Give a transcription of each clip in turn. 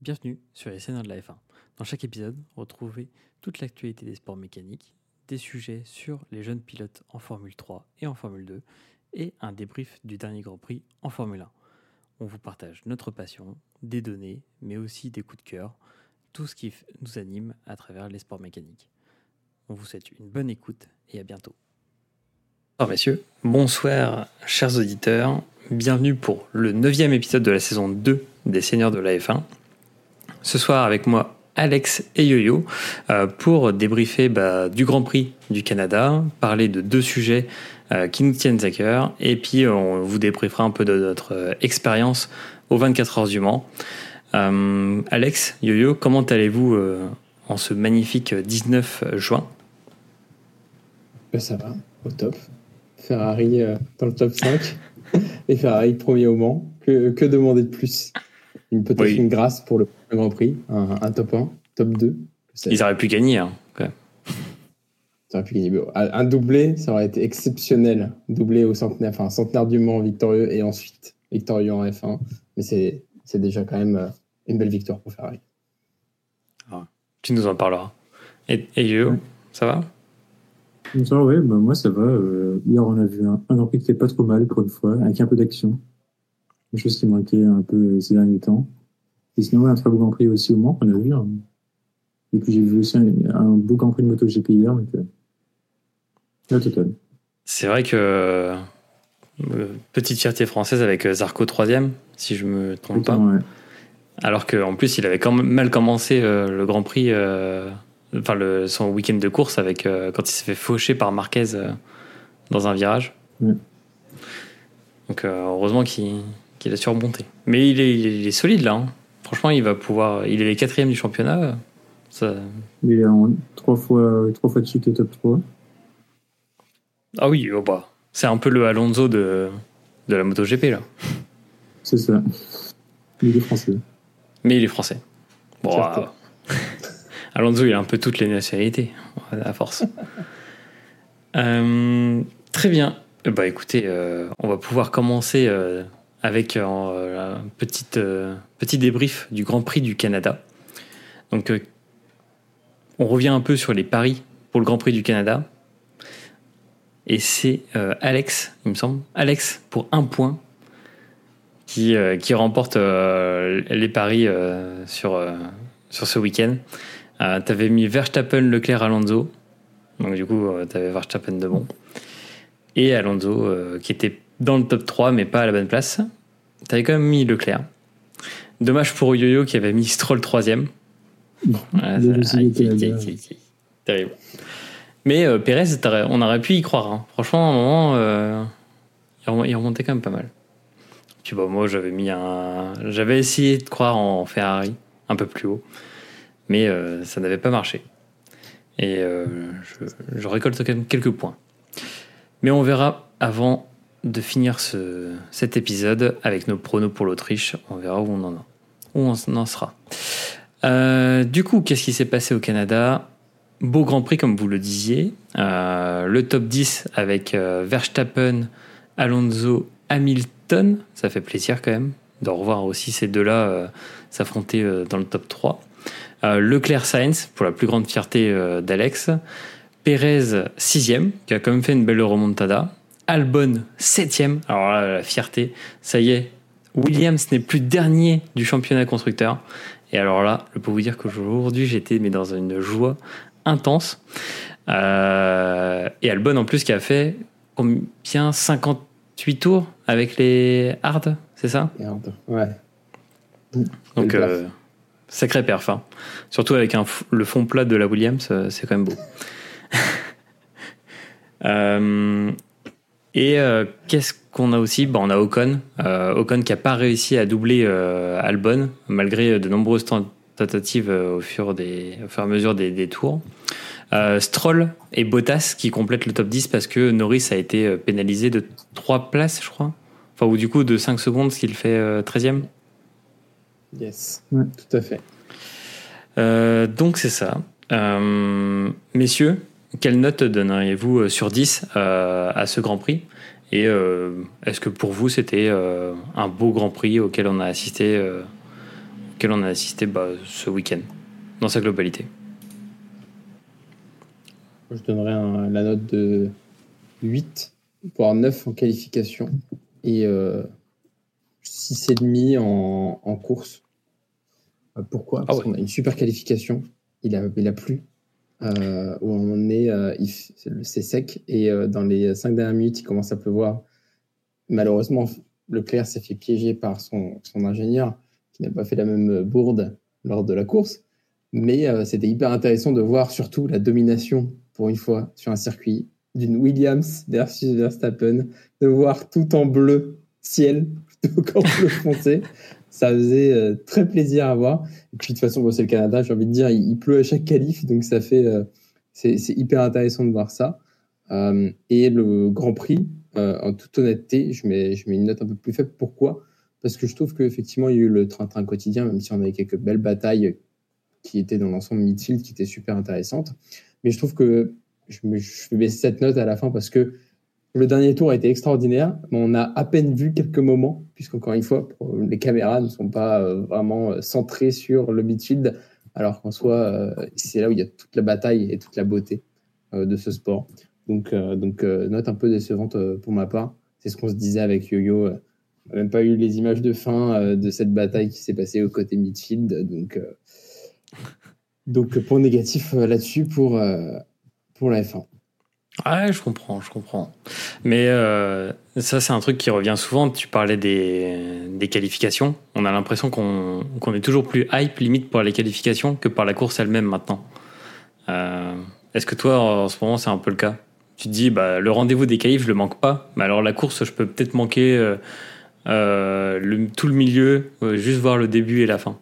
Bienvenue sur les Seigneurs de la F1. Dans chaque épisode, retrouvez toute l'actualité des sports mécaniques, des sujets sur les jeunes pilotes en Formule 3 et en Formule 2, et un débrief du dernier Grand Prix en Formule 1. On vous partage notre passion, des données, mais aussi des coups de cœur, tout ce qui nous anime à travers les sports mécaniques. On vous souhaite une bonne écoute et à bientôt. Bonsoir messieurs, bonsoir chers auditeurs, bienvenue pour le neuvième épisode de la saison 2 des Seigneurs de la F1. Ce soir avec moi Alex et Yo-Yo euh, pour débriefer bah, du Grand Prix du Canada, parler de deux sujets euh, qui nous tiennent à cœur et puis on vous débriefera un peu de notre euh, expérience aux 24 heures du Mans. Alex, Yo-Yo, comment allez-vous en ce magnifique 19 juin? Ben, Ça va, au top. Ferrari dans le top 5 et Ferrari premier au Mans. Que, que demander de plus? Une peut-être une grâce pour le Grand Prix, un, top 1, top 2. Ils auraient pu gagner. Hein, Ils pu gagner. Un doublé, ça aurait été exceptionnel. Doublé au centenaire, enfin centenaire du Mans victorieux et ensuite victorieux en F1. Mais c'est, c'est déjà quand même euh, une belle victoire pour Ferrari. Ah, tu nous en parleras. Et, et ça va? Ça, ouais, bah, moi ça va. Euh, hier on a vu un, un Grand Prix qui était pas trop mal pour une fois, avec un peu d'action quelque chose qui manquait un peu ces derniers temps. Et sinon, un très beau Grand Prix aussi au Mans qu'on a vu. Hein. Et puis j'ai vu aussi un, beau Grand Prix de MotoGP hier. Donc, euh, total. C'est vrai que euh, petite fierté française avec euh, Zarco 3 si je me trompe pas. Alors qu'en plus, il avait quand même mal commencé le Grand Prix, enfin le, son week-end de course avec quand il s'est fait faucher par Marquez dans un virage. Donc heureusement qu'il qu'il a surmonté. Mais il est, il est, solide là. Hein. Franchement, il va pouvoir. Il est quatrième du championnat. Ça... Il est en trois fois, trois fois de suite au top 3. Ah oui, oh bah, c'est un peu le Alonso de, de la MotoGP là. C'est ça. Mais il est français. Mais il est français. Bon, euh, Alonso, il a un peu toutes les nationalités, à force. Euh, très bien. Bah écoutez, euh, on va pouvoir commencer avec euh, un petite, euh, petit débrief du Grand Prix du Canada. Donc, euh, on revient un peu sur les paris pour le Grand Prix du Canada. Et c'est Alex, il me semble, Alex pour un point qui, qui remporte les paris sur, sur ce week-end. tu avais mis Verstappen, Leclerc, Alonso. Donc, du coup, tu avais Verstappen de bon. Et Alonso qui était dans le top 3, mais pas à la bonne place. T'avais quand même mis Leclerc. Dommage pour Yo-Yo qui avait mis Stroll troisième. terrible. Mais euh, Pérez, on aurait pu y croire. Hein. Franchement, à un moment, euh, il remontait quand même pas mal. Puis bon, moi, j'avais mis un, j'avais essayé de croire en Ferrari un peu plus haut, mais euh, ça n'avait pas marché. Et je, je récolte quand même quelques points. Mais on verra avant de finir ce, cet épisode avec nos pronos pour l'Autriche. On verra où on en, où on en sera. Euh, du coup, qu'est-ce qui s'est passé au Canada? Beau Grand Prix, comme vous le disiez. Euh, le top 10 avec euh, Verstappen, Alonso, Hamilton. Ça fait plaisir quand même de revoir aussi ces deux-là s'affronter dans le top 3. Leclerc Sainz, pour la plus grande fierté d'Alex. Pérez, 6 qui a quand même fait une belle remontada. Albon, septième. Alors là, la fierté, ça y est, Williams n'est plus dernier du championnat constructeur. Et alors là, je peux vous dire qu'aujourd'hui, j'étais mais dans une joie intense. Euh, et Albon, en plus, qui a fait combien? 58 tours avec les hard, c'est ça? Hard, ouais. Donc, euh, sacré perf. Hein. Surtout avec un, le fond plat de la Williams, euh, c'est quand même beau. euh, et euh, qu'est-ce qu'on a aussi? Bon, On a Ocon. Euh, Ocon qui n'a pas réussi à doubler euh, Albon, malgré de nombreuses tentatives au, fur des, au fur et à mesure des, des tours. Stroll et Bottas qui complètent le top 10 parce que Norris a été pénalisé de 3 places, je crois. Enfin, ou du coup de 5 secondes, ce qu'il fait 13e. Yes, tout à fait. donc c'est ça. messieurs, quelle note donneriez-vous euh, sur 10 euh, à ce Grand Prix? Et euh, est-ce que pour vous, c'était un beau Grand Prix auquel on a assisté, auquel on a assisté bah, ce week-end, dans sa globalité? Je donnerais la note de 8, voire 9 en qualification et euh, 6,5 en, en course. Pourquoi? Parce qu'on a une super qualification. Il a, il a plu. Euh, où on est, euh, c'est sec. Et euh, dans les 5 dernières minutes, il commence à pleuvoir. Malheureusement, Leclerc s'est fait piéger par son, son ingénieur qui n'a pas fait la même bourde lors de la course. Mais c'était hyper intéressant de voir surtout la domination, pour une fois, sur un circuit d'une Williams versus Verstappen, de voir tout en bleu ciel plutôt qu'en bleu foncé. Ça faisait euh, très plaisir à voir. Et puis de toute façon, c'est le Canada, j'ai envie de dire, il, pleut à chaque qualif, donc ça fait, euh, c'est hyper intéressant de voir ça. Euh, et le Grand Prix, en toute honnêteté, je mets, une note un peu plus faible. Pourquoi? Parce que je trouve qu'effectivement, il y a eu le train-train quotidien, même si on avait quelques belles batailles qui étaient dans l'ensemble midfield, qui étaient super intéressantes. Mais je trouve que je, me, je vais baisser cette note à la fin parce que le dernier tour a été extraordinaire, mais on a à peine vu quelques moments, puisqu'encore une fois, les caméras ne sont pas euh, vraiment euh, centrées sur le midfield, alors qu'en soi, euh, c'est là où il y a toute la bataille et toute la beauté de ce sport. Donc, note un peu décevante pour ma part. C'est ce qu'on se disait avec Yo-Yo. On n'a même pas eu les images de fin de cette bataille qui s'est passée au côté midfield. Donc, donc point négatif là-dessus pour, pour la F1. Ouais, je comprends, je comprends. Mais euh, ça, c'est un truc qui revient souvent. Tu parlais des, des qualifications. On a l'impression qu'on est toujours plus hype, limite, par les qualifications que par la course elle-même maintenant. Euh, Est-ce que toi, en ce moment, c'est un peu le cas? Tu te dis, bah, le rendez-vous des qualifs, je le manque pas. Mais alors, la course, je peux peut-être manquer euh, euh le, tout le milieu, euh, juste voir le début et la fin.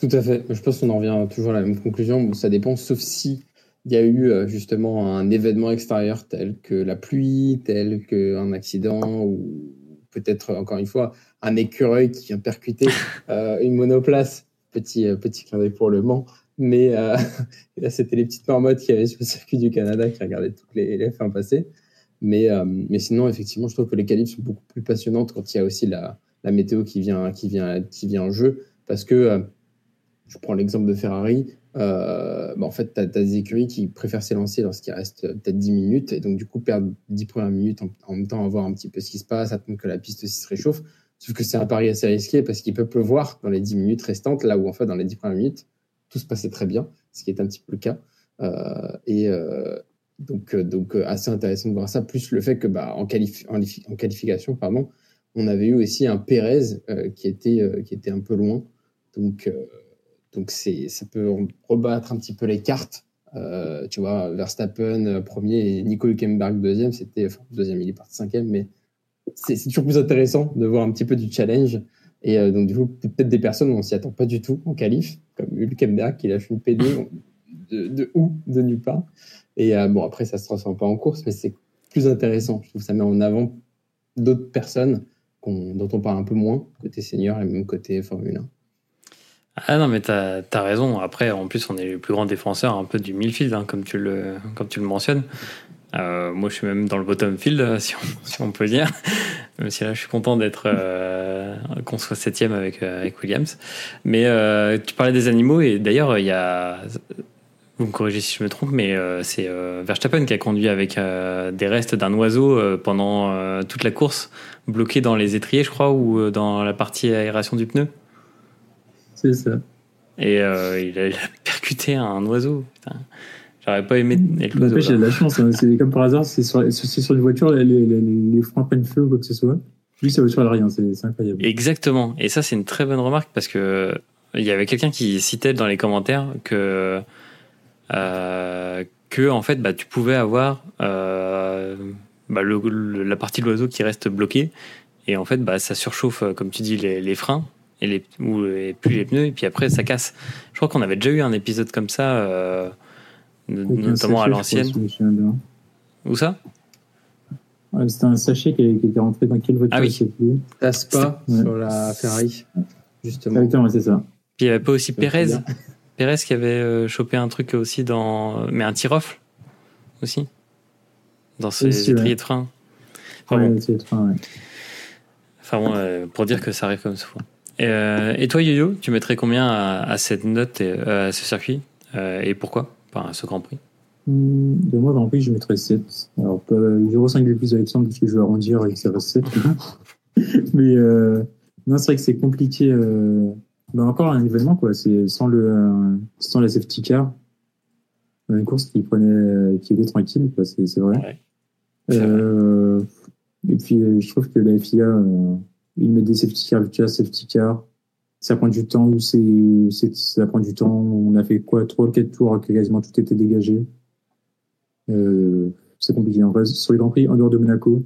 Tout à fait. Je pense qu'on en revient toujours à la même conclusion. Ça dépend, sauf si il y a eu euh, justement un événement extérieur tel que la pluie, tel qu'un accident ou peut-être encore une fois un écureuil qui vient percuter euh, une monoplace. Petit, euh, petit clin d'œil pour le Mans. Mais euh, là, c'était les petites marmottes qui avaient sur le circuit du Canada qui regardaient toutes les, les fins passées. Mais, euh, mais sinon, effectivement, je trouve que les qualifs sont beaucoup plus passionnantes quand il y a aussi la, la météo qui vient, qui, vient, qui vient en jeu. Parce que, je prends l'exemple de Ferrari, euh, bah en fait, tu as, des écuries qui préfèrent s'élancer lorsqu'il reste peut-être 10 minutes, et donc du coup perdre 10 premières minutes en, même temps, à voir un petit peu ce qui se passe, attendre que la piste aussi se réchauffe. Sauf que c'est un pari assez risqué parce qu'il peut pleuvoir dans les 10 minutes restantes, là où en fait, dans les 10 premières minutes, tout se passait très bien, ce qui est un petit peu le cas. Euh, et euh, donc, euh, euh, assez intéressant de voir ça, plus le fait que bah, en, qualif en, en, qualification, pardon, on avait eu aussi un Pérez euh, qui, était, qui était un peu loin. Donc, donc c'est, ça peut rebattre un petit peu les cartes. Euh, tu vois, Verstappen euh, premier et Nico Hülkenberg deuxième, c'était, enfin, deuxième, il est parti cinquième, mais c'est, toujours plus intéressant de voir un petit peu du challenge. Et euh, donc, du coup, peut-être des personnes, on s'y attend pas du tout en qualif, comme Hülkenberg qui lâche une P2 de, de où, de nulle part. Et bon, après, ça se transforme pas en course, mais c'est plus intéressant. Je trouve que ça met en avant d'autres personnes dont on parle un peu moins, côté senior et même côté Formule 1. Ah non, mais t'as as raison. Après, en plus, on est les plus grands défenseurs un peu du midfield, hein, comme, tu le, comme tu le mentionnes. Euh, moi, je suis même dans le bottom field, si on, si on peut dire. Même si là, je suis content d'être euh, qu'on soit septième avec, euh, avec Williams. Mais euh, tu parlais des animaux, et d'ailleurs, il y a. Vous me corrigez si je me trompe, mais euh, c'est euh, Verstappen qui a conduit avec des restes d'un oiseau pendant toute la course, bloqué dans les étriers, je crois, ou dans la partie aération du pneu. C'est ça. Et euh, il, a, il, a, percuté un oiseau. J'aurais pas aimé être l'oiseau. J'ai de la chance. Hein. C'est comme par hasard, c'est sur, sur une voiture, les, les, les, les freins prennent feu ou quoi que ce soit. Lui, sa voiture, elle rien. C'est incroyable. Exactement. Et ça, c'est une très bonne remarque parce que il y avait quelqu'un qui citait dans les commentaires que euh, que en fait, bah, tu pouvais avoir euh, bah, le, le, la partie de l'oiseau qui reste bloquée et en fait, bah, ça surchauffe, comme tu dis, les, les freins et, les, ou, et puis les pneus, et puis après ça casse. Je crois qu'on avait déjà eu un épisode comme ça, euh, notamment à l'ancienne. Où ça? Ouais, C'était un sachet qui, qui, était rentré dans quelle voiture Ah oui. La Spa ouais. sur la Ferrari, justement. Exactement, c'est ça. Puis il n'y avait pas aussi Pérez Pérez qui avait euh, chopé un truc aussi dans. Mais un tirofle aussi Dans ses étriers de frein. Enfin, ouais, bon. de frein, ouais. Enfin bon, euh, pour dire que ça arrive comme souvent. Euh, et toi, Yo-Yo, tu mettrais combien à, cette note, et, euh, à ce circuit Et pourquoi? Enfin, à ce Grand Prix? Hum, De moi, Grand Prix, je mettrais 7. Alors, pas 0,5 plus Alexandre, parce que je vais arrondir et que ça reste 7. Mais non, c'est vrai que c'est compliqué. Bah, encore un événement, quoi. C'est sans, le, sans la safety car. Une course qui prenait, qui était tranquille, c'est vrai. Euh, et puis, euh, je trouve que la FIA, euh, ils mettent des safety cars, safety car. Ça prend du temps, ou ça prend du temps. On a fait quoi, trois, quatre tours, que quasiment tout était dégagé. Euh, c'est compliqué. En sur les Grands Prix, en dehors de Monaco,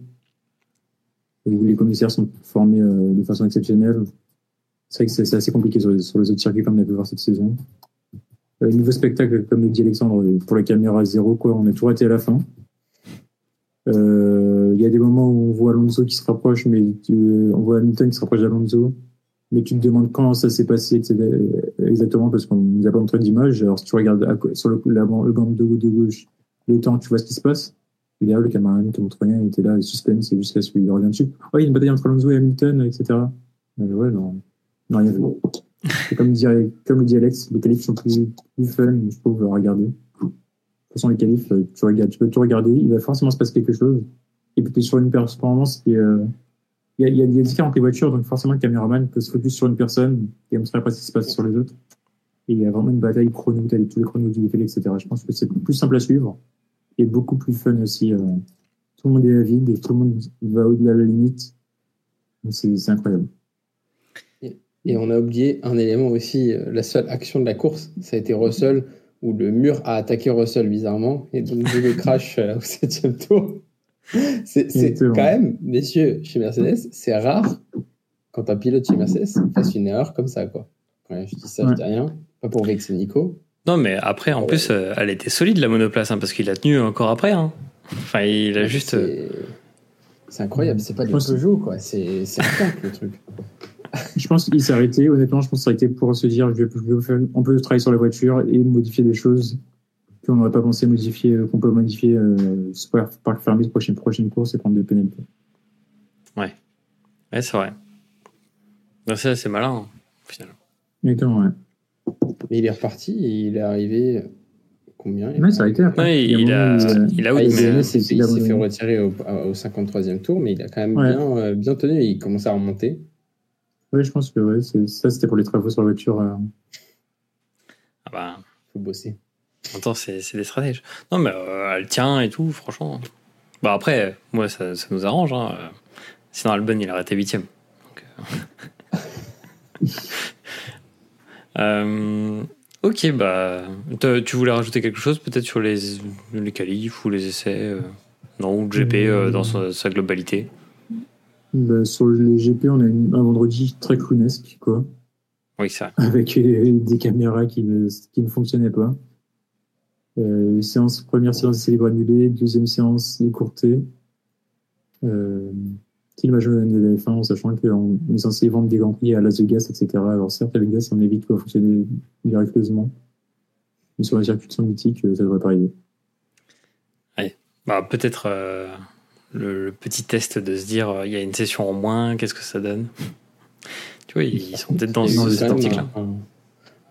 où les commissaires sont formés de façon exceptionnelle, c'est vrai que c'est, assez compliqué sur les, autres circuits comme on a pu voir cette saison. niveau spectacle, comme le dit Alexandre, pour la caméra zéro, quoi, on a toujours été à la fin. Euh, il y a des moments où on voit Alonso qui se rapproche, mais on voit Hamilton qui se rapproche d'Alonso, mais tu te demandes quand ça s'est passé exactement parce qu'on nous a pas montré d'image. Alors si tu regardes sur le, la, le banc de, de gauche, le temps, tu vois ce qui se passe. Et là, le caméraman te montre rien, il était là, il suspense, c'est jusqu'à ce qu'il revient dessus. Oh, il y a une bataille entre Alonso et Hamilton, etc. Mais ouais, non, non rien. Comme, dirait, comme le dit Alex, les qualifs sont plus, plus fun, je trouve, à regarder façon, les qualifs, euh, tu, peux tout regarder, il va forcément se passer quelque chose. Et puis, tu es sur une performance euh, il y, a, y a différentes voitures, donc forcément, le caméraman peut se focus sur une personne et montrer après ce qui se passe sur les autres. Et il y a vraiment une bataille chrono, tous les chronos du défilé, etc. Je pense que c'est plus simple à suivre et beaucoup plus fun aussi. Euh, tout le monde est vide et tout le monde va au-delà de la limite. C'est incroyable. Et on a oublié un élément aussi, la seule action de la course, ça a été Russell où le mur a attaqué Russell bizarrement et donc le crash euh, au septième tour. C'est quand même, messieurs, chez Mercedes, c'est rare quand un pilote chez Mercedes fasse une erreur comme ça, quoi. je dis ça, je dis rien. Pas pour vexer Nico. Non, mais après, en plus, euh, elle était solide la monoplace, hein, parce qu'il a tenu encore après. Hein. Enfin, il a juste. C'est incroyable, c'est pas du Peugeot, quoi. C'est un le truc. Je pense qu'il s'est arrêté. Honnêtement, je pense qu'il s'est arrêté pour se dire je vais, on peut travailler sur la voiture et modifier des choses qu'on n'aurait pas pensé modifier, qu'on peut modifier euh, par fermer de prochaine, prochaine course et prendre des pénalités. Ouais. Ouais, c'est vrai. C'est c'est malin, hein, finalement. Exactement, ouais. Mais il est reparti et il est arrivé. Combien? Il, ça a été Ouais, il, a, il, a, ah, il, s'est fait retirer au, au, 53e tour, mais il a quand même bien, euh, bien tenu. Il commence à remonter. Oui, je pense que ouais, ça, c'était pour les travaux sur la voiture. Euh. Ah bah. Faut bosser. Attends, c'est des stratèges. Non, mais euh, elle tient et tout, franchement. Bah après, moi, ça, ça nous arrange. Hein. Sinon, Albon, il a arrêté 8 euh. ok, bah. Tu voulais rajouter quelque chose peut-être sur les, les qualifs ou les essais Non, ou le GP dans sa globalité? Bah, sur les GP, on a un vendredi très clownesque, quoi. Oui, ça. Avec des caméras qui ne, qui ne fonctionnaient pas. Euh, séance, première séance célèbre annulée, deuxième séance écourtée. Euh, qui m'a joué de la F1 en sachant qu'on est censé vendre des grands prix à Las Vegas, etc. Alors certes, à Vegas, on évite de fonctionner miraculeusement. Mais sur la circuit mythique, ça devrait pas arriver. Oui. Bah, peut-être euh, le, petit test de se dire euh, il y a une session en moins, qu'est-ce que ça donne Tu vois, ils sont peut-être dans, cet article-là.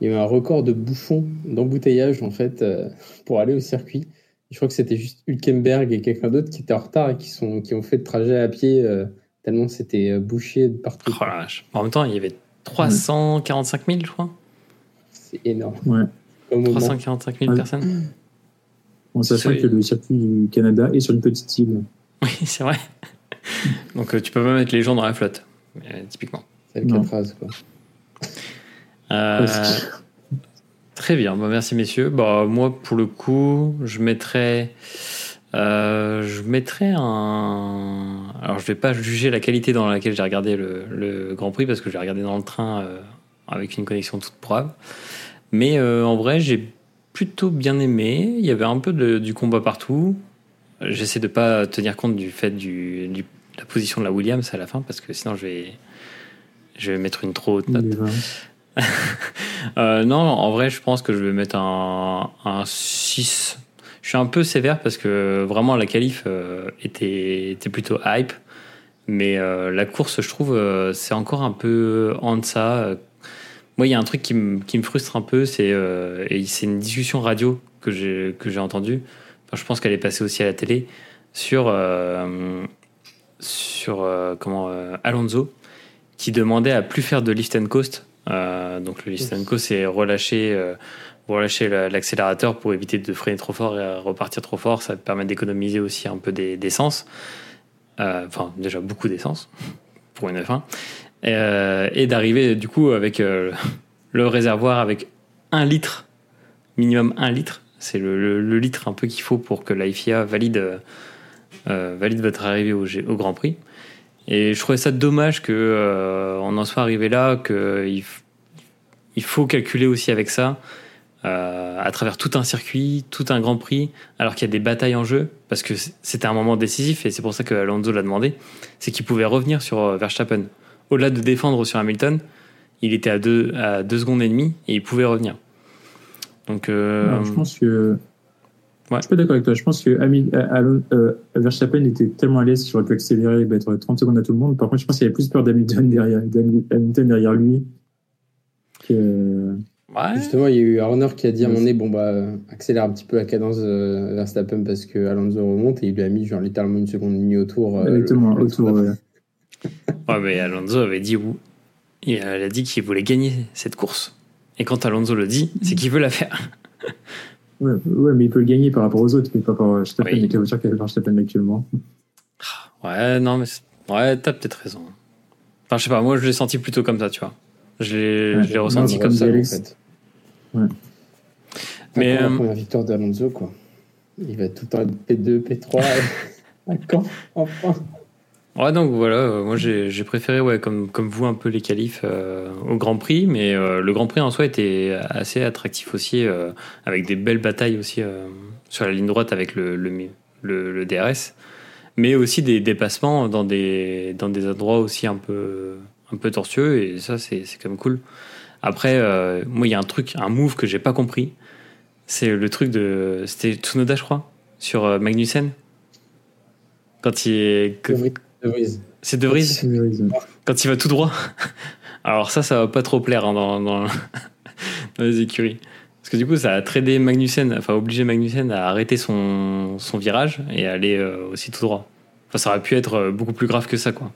Il y a eu un record de bouchons d'embouteillage en fait euh, pour aller au circuit. Je crois que c'était juste Hülkenberg et quelqu'un d'autre qui étaient en retard et qui, sont, qui ont fait le trajet à pied euh, tellement c'était bouché de partout. Oh en même temps, il y avait 345 000, je crois. C'est énorme. Ouais. 345 000 personnes. En sachant que le circuit du Canada est sur une petite île. Oui, c'est vrai. Donc euh, tu peux pas mettre les gens dans la flotte, typiquement. C'est le phrases, quoi. Euh, très bien, bah, merci messieurs. Bah, moi, pour le coup, je mettrais, euh, je mettrais un. Alors, je vais pas juger la qualité dans laquelle j'ai regardé le, Grand Prix parce que j'ai regardé dans le train avec une connexion toute brave. Mais en vrai, j'ai plutôt bien aimé. Il y avait un peu de, du combat partout. J'essaie de pas tenir compte du fait du, de la position de la Williams à la fin parce que sinon je vais, je vais mettre une trop haute note. euh, non, en vrai, je pense que je vais mettre un, un 6. Je suis un peu sévère parce que vraiment la qualif euh, était, était plutôt hype. Mais la course, je trouve, c'est encore un peu en deçà. Moi, il y a un truc qui, me frustre un peu, c'est et c'est une discussion radio que j'ai que j'ai entendue. Je pense qu'elle est passée aussi à la télé sur sur comment Alonso qui demandait à plus faire de lift and coast. donc le lift and coast, c'est relâcher relâcher l'accélérateur pour éviter de freiner trop fort et repartir trop fort. Ça permet d'économiser aussi un peu d'essence. Euh, enfin, déjà beaucoup d'essence pour une F1. Euh, et, d'arriver du coup avec euh, le réservoir avec un litre, minimum un litre. C'est le, litre un peu qu'il faut pour que la FIA valide, valide votre arrivée au, Grand Prix. Et je trouvais ça dommage qu'on on en soit arrivé là, qu'il il faut calculer aussi avec ça. Euh, à travers tout un circuit, tout un Grand Prix, alors qu'il y a des batailles en jeu, parce que c'était un moment décisif et c'est pour ça que Alonso l'a demandé, c'est qu'il pouvait revenir sur euh, Verstappen. Au-delà de défendre sur Hamilton, il était à 2 à deux secondes et demie et il pouvait revenir. Donc, euh, je pense que. Ouais. Je suis pas d'accord avec toi. Je pense que euh, Verstappen était tellement à l'aise qu'il aurait pu accélérer et mettre 30 secondes à tout le monde. Par contre, je pense qu'il y avait plus peur d'Hamilton derrière, Hamilton derrière lui que. Justement, il y a eu Horner qui a dit à mon nez, bon bah accélère un petit peu la cadence euh, Verstappen parce que Alonso remonte et il lui a mis genre littéralement une seconde ligne autour. Euh, Exactement, autour. ouais. mais Alonso avait dit où il a dit qu'il voulait gagner cette course. Et quand Alonso le dit, c'est qu'il veut la faire. ouais, ouais, mais il peut le gagner par rapport aux autres, mais pas par Verstappen. Oui. Il y a voiture qui Verstappen actuellement. Ouais, non, mais ouais, t'as peut-être raison. Enfin, je sais pas, moi je l'ai senti plutôt comme ça, tu vois. Je l'ai ressenti comme ça. En fait. Ouais. Mais la euh, première victoire d'Alonso, quoi. Il va tout en P2, P3 à quand Enfin? Ouais, donc voilà, euh, moi j'ai préféré, ouais, comme, comme vous, un peu les qualifs euh, au Grand Prix, mais le Grand Prix en soi était assez attractif aussi, avec des belles batailles aussi sur la ligne droite avec le, le, le, DRS, mais aussi des dépassements dans des, dans des endroits aussi un peu, un peu tortueux, et ça c'est quand même cool. Après, euh, moi, il y a un truc, un move que j'ai pas compris. C'est le truc de. C'était Tsunoda, je crois, sur euh, Magnussen. Quand il est. C'est De Vries Quand il va tout droit. Alors, ça, ça va pas trop plaire hein, dans, dans, les écuries. Parce que du coup, ça a tradé Magnussen, enfin, obligé Magnussen à arrêter son, son virage et aller euh, aussi tout droit. Enfin, ça aurait pu être beaucoup plus grave que ça, quoi.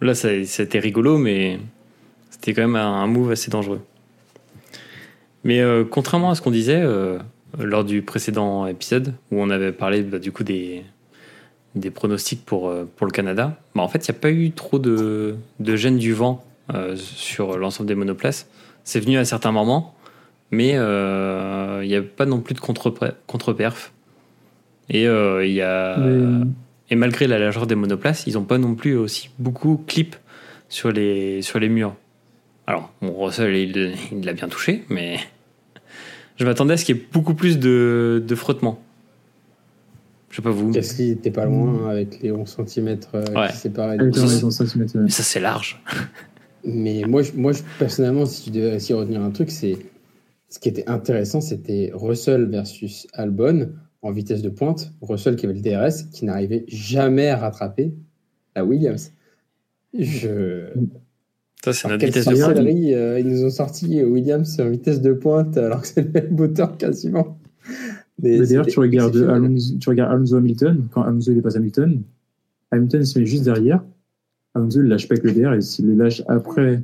Là, c'était rigolo, mais c'était quand même un, move assez dangereux. Mais euh, contrairement à ce qu'on disait euh, lors du précédent épisode, où on avait parlé bah, du coup des, des pronostics pour, euh, pour le Canada, bah, en fait, il n'y a pas eu trop de, de gêne du vent sur l'ensemble des monoplaces. C'est venu à certains moments, mais il n'y a pas non plus de contre-perf. Et, il y a, et malgré la largeur des monoplaces, ils n'ont pas non plus aussi beaucoup clip sur les, sur les murs. Alors, mon Russell, il l'a bien touché, mais je m'attendais à ce qu'il y ait beaucoup plus de, de frottement. Je sais pas vous. Gasly était pas loin avec les 11 cm euh, qui séparaient. Mais ça, c'est large. mais moi, moi personnellement, si tu devais essayer retenir un truc, c'est ce qui était intéressant, c'était Russell versus Albon en vitesse de pointe. Russell qui avait le DRS, qui n'arrivait jamais à rattraper la Williams. Je ça, c'est notre vitesse de pointe. Euh, ils nous ont sorti Williams en vitesse de pointe alors que c'est le même moteur quasiment. Mais D'ailleurs, tu regardes, Alonso, tu regardes Alonso Hamilton, quand Alonso il passe Hamilton, Hamilton se met juste derrière. Alonso il lâche pas que le derrière, et s'il le lâche après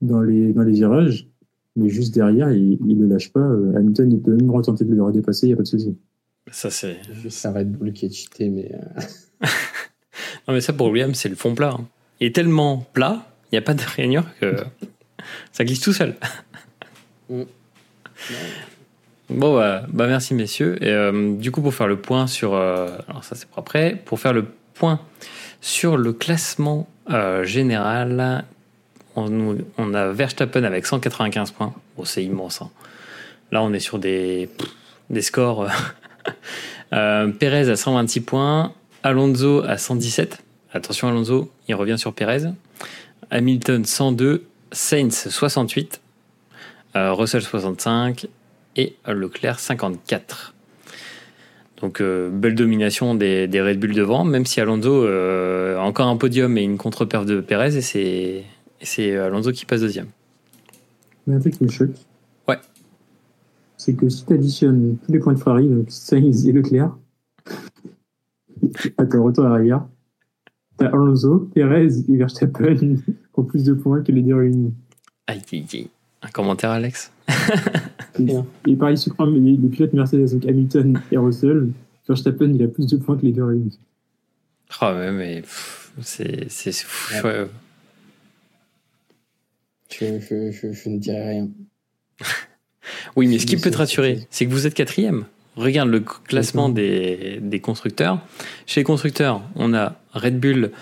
dans les, dans les virages, mais juste derrière, il, il le lâche pas. Euh, Hamilton, il peut même retenter de le redépasser, il n'y a pas de souci. Ça, c'est. Ça va être Bull qui est cheaté, mais. Euh. non, mais ça, pour Williams, c'est le fond plat. Hein. Il est tellement plat il n'y a pas de rainure que ça glisse tout seul. Mm. Bon, bah, bah, merci messieurs. Et euh, du coup, pour faire le point sur. Euh, alors, ça, c'est pour faire le point sur le classement euh, général, on, a Verstappen avec 195 points. C'est immense. Hein. Là, on est sur des, des scores. Perez à 126 points. Alonso à 117. Attention, Alonso, il revient sur Perez. Hamilton 102, Sainz 68, euh, Russell 65 et Leclerc 54. Donc belle domination des, des, Red Bull devant, même si Alonso a encore un podium et une contre-perf de Perez et c'est Alonso qui passe deuxième. Mais un truc qui me choque. Ouais. C'est que si tu additionnes tous les points de Ferrari, donc Sainz et Leclerc, D'accord, retour à arrière. T'as Alonso, Perez et Verstappen ont plus de points que les deux réunis. Aïe, aïe, aïe. Un commentaire, Alex? et, et pareil, je crois, les, les pilotes Mercedes, donc Hamilton et Russell, Verstappen, il a plus de points que les deux réunis. Oh, ouais, mais c'est fou. Ouais. Je, je, je, je, ne dirais rien. oui, mais ce qui peut te rassurer, c'est que vous êtes quatrième. Regarde le classement des, des, constructeurs. Chez les constructeurs, on a Red Bull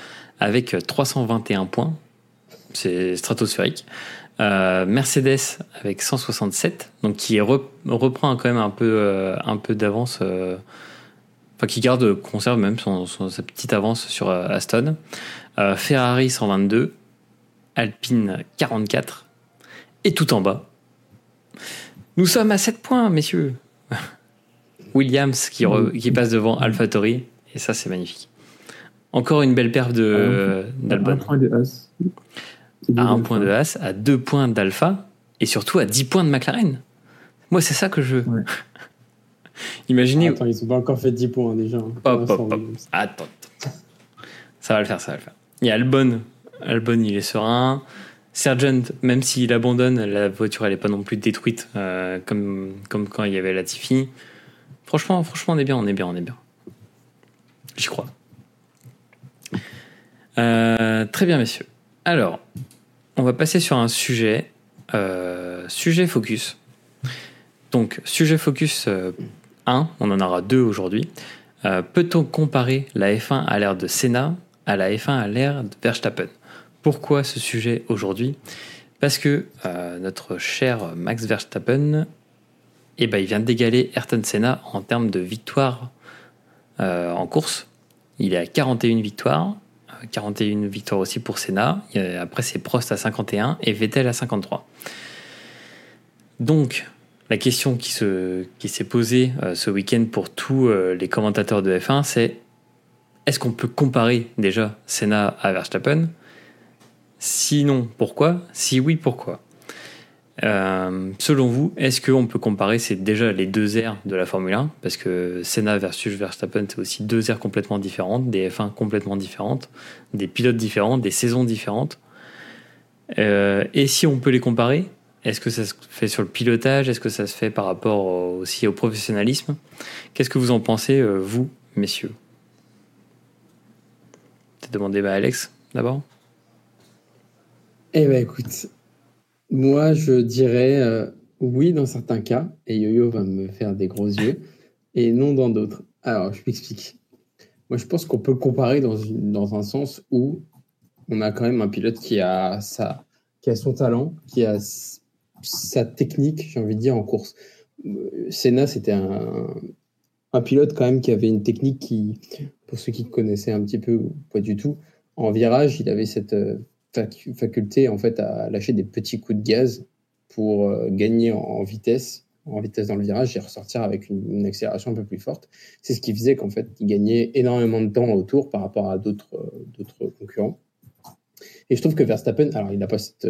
avec 321 points. C'est stratosphérique. Euh, Mercedes avec 167, donc qui reprend quand même un peu, euh, un peu d'avance, euh, enfin qui garde, conserve même son, sa petite avance sur Aston. Ferrari 122, Alpine 44, et tout en bas. Nous sommes à 7 points, messieurs. Williams qui, qui passe devant AlphaTauri, et ça c'est magnifique. Encore une belle perte de d'Albon. À un point de As, à deux points d'Alpha, et surtout à 10 points de McLaren. Moi, c'est ça que je veux. Ouais. Imaginez. Attends, ils ont pas encore fait 10 points déjà. Hop, hop, hop. Attends, attends. Ça va le faire, ça va le faire. Il y a Albon. Albon, il est serein. Sergent, même s'il abandonne, la voiture, elle est pas non plus détruite euh, comme, comme quand il y avait Latifi. Franchement, franchement, on est bien, on est bien, on est bien. J'y crois. Euh, très bien, messieurs. Alors, on va passer sur un sujet, euh, sujet focus. Donc, sujet focus 1, on en aura deux aujourd'hui. Peut-on comparer la F1 à l'ère de Senna à la F1 à l'ère de Verstappen? Pourquoi ce sujet aujourd'hui? Parce que euh, notre cher Max Verstappen, eh ben, il vient d'égaler Ayrton Senna en termes de victoires euh, en course. Il est à 41 victoires, 41 victoires aussi pour Senna. Après, c'est Prost à 51 et Vettel à 53. Donc, la question qui, se, qui s'est posée euh, ce week-end pour tous les commentateurs de F1, c'est est-ce qu'on peut comparer déjà Senna à Verstappen? Sinon, pourquoi? Si oui, pourquoi? Euh, selon vous, est-ce qu'on peut comparer C'est déjà les deux airs de la Formule 1, parce que Senna versus Verstappen, c'est aussi deux airs complètement différentes, des F1 complètement différentes, des pilotes différents, des saisons différentes. Euh, et si on peut les comparer, est-ce que ça se fait sur le pilotage? Est-ce que ça se fait par rapport aussi au professionnalisme? Qu'est-ce que vous en pensez, euh, vous, messieurs? T'as demandé à Alex d'abord? Eh ben écoute, moi je dirais euh, oui dans certains cas, et Yo-Yo va me faire des gros yeux, et non dans d'autres. Alors je m'explique. Moi je pense qu'on peut le comparer dans, un sens où on a quand même un pilote qui a, sa, qui a son talent, qui a sa technique, j'ai envie de dire, en course. Senna, c'était un, un pilote quand même qui avait une technique qui, pour ceux qui connaissaient un petit peu ou pas du tout, en virage, il avait cette euh, faculté en fait à lâcher des petits coups de gaz pour euh, gagner en, vitesse, en vitesse dans le virage et ressortir avec une, accélération un peu plus forte. C'est ce qui faisait qu'en fait il gagnait énormément de temps autour par rapport à d'autres euh, concurrents. Et je trouve que Verstappen, alors il n'a pas cette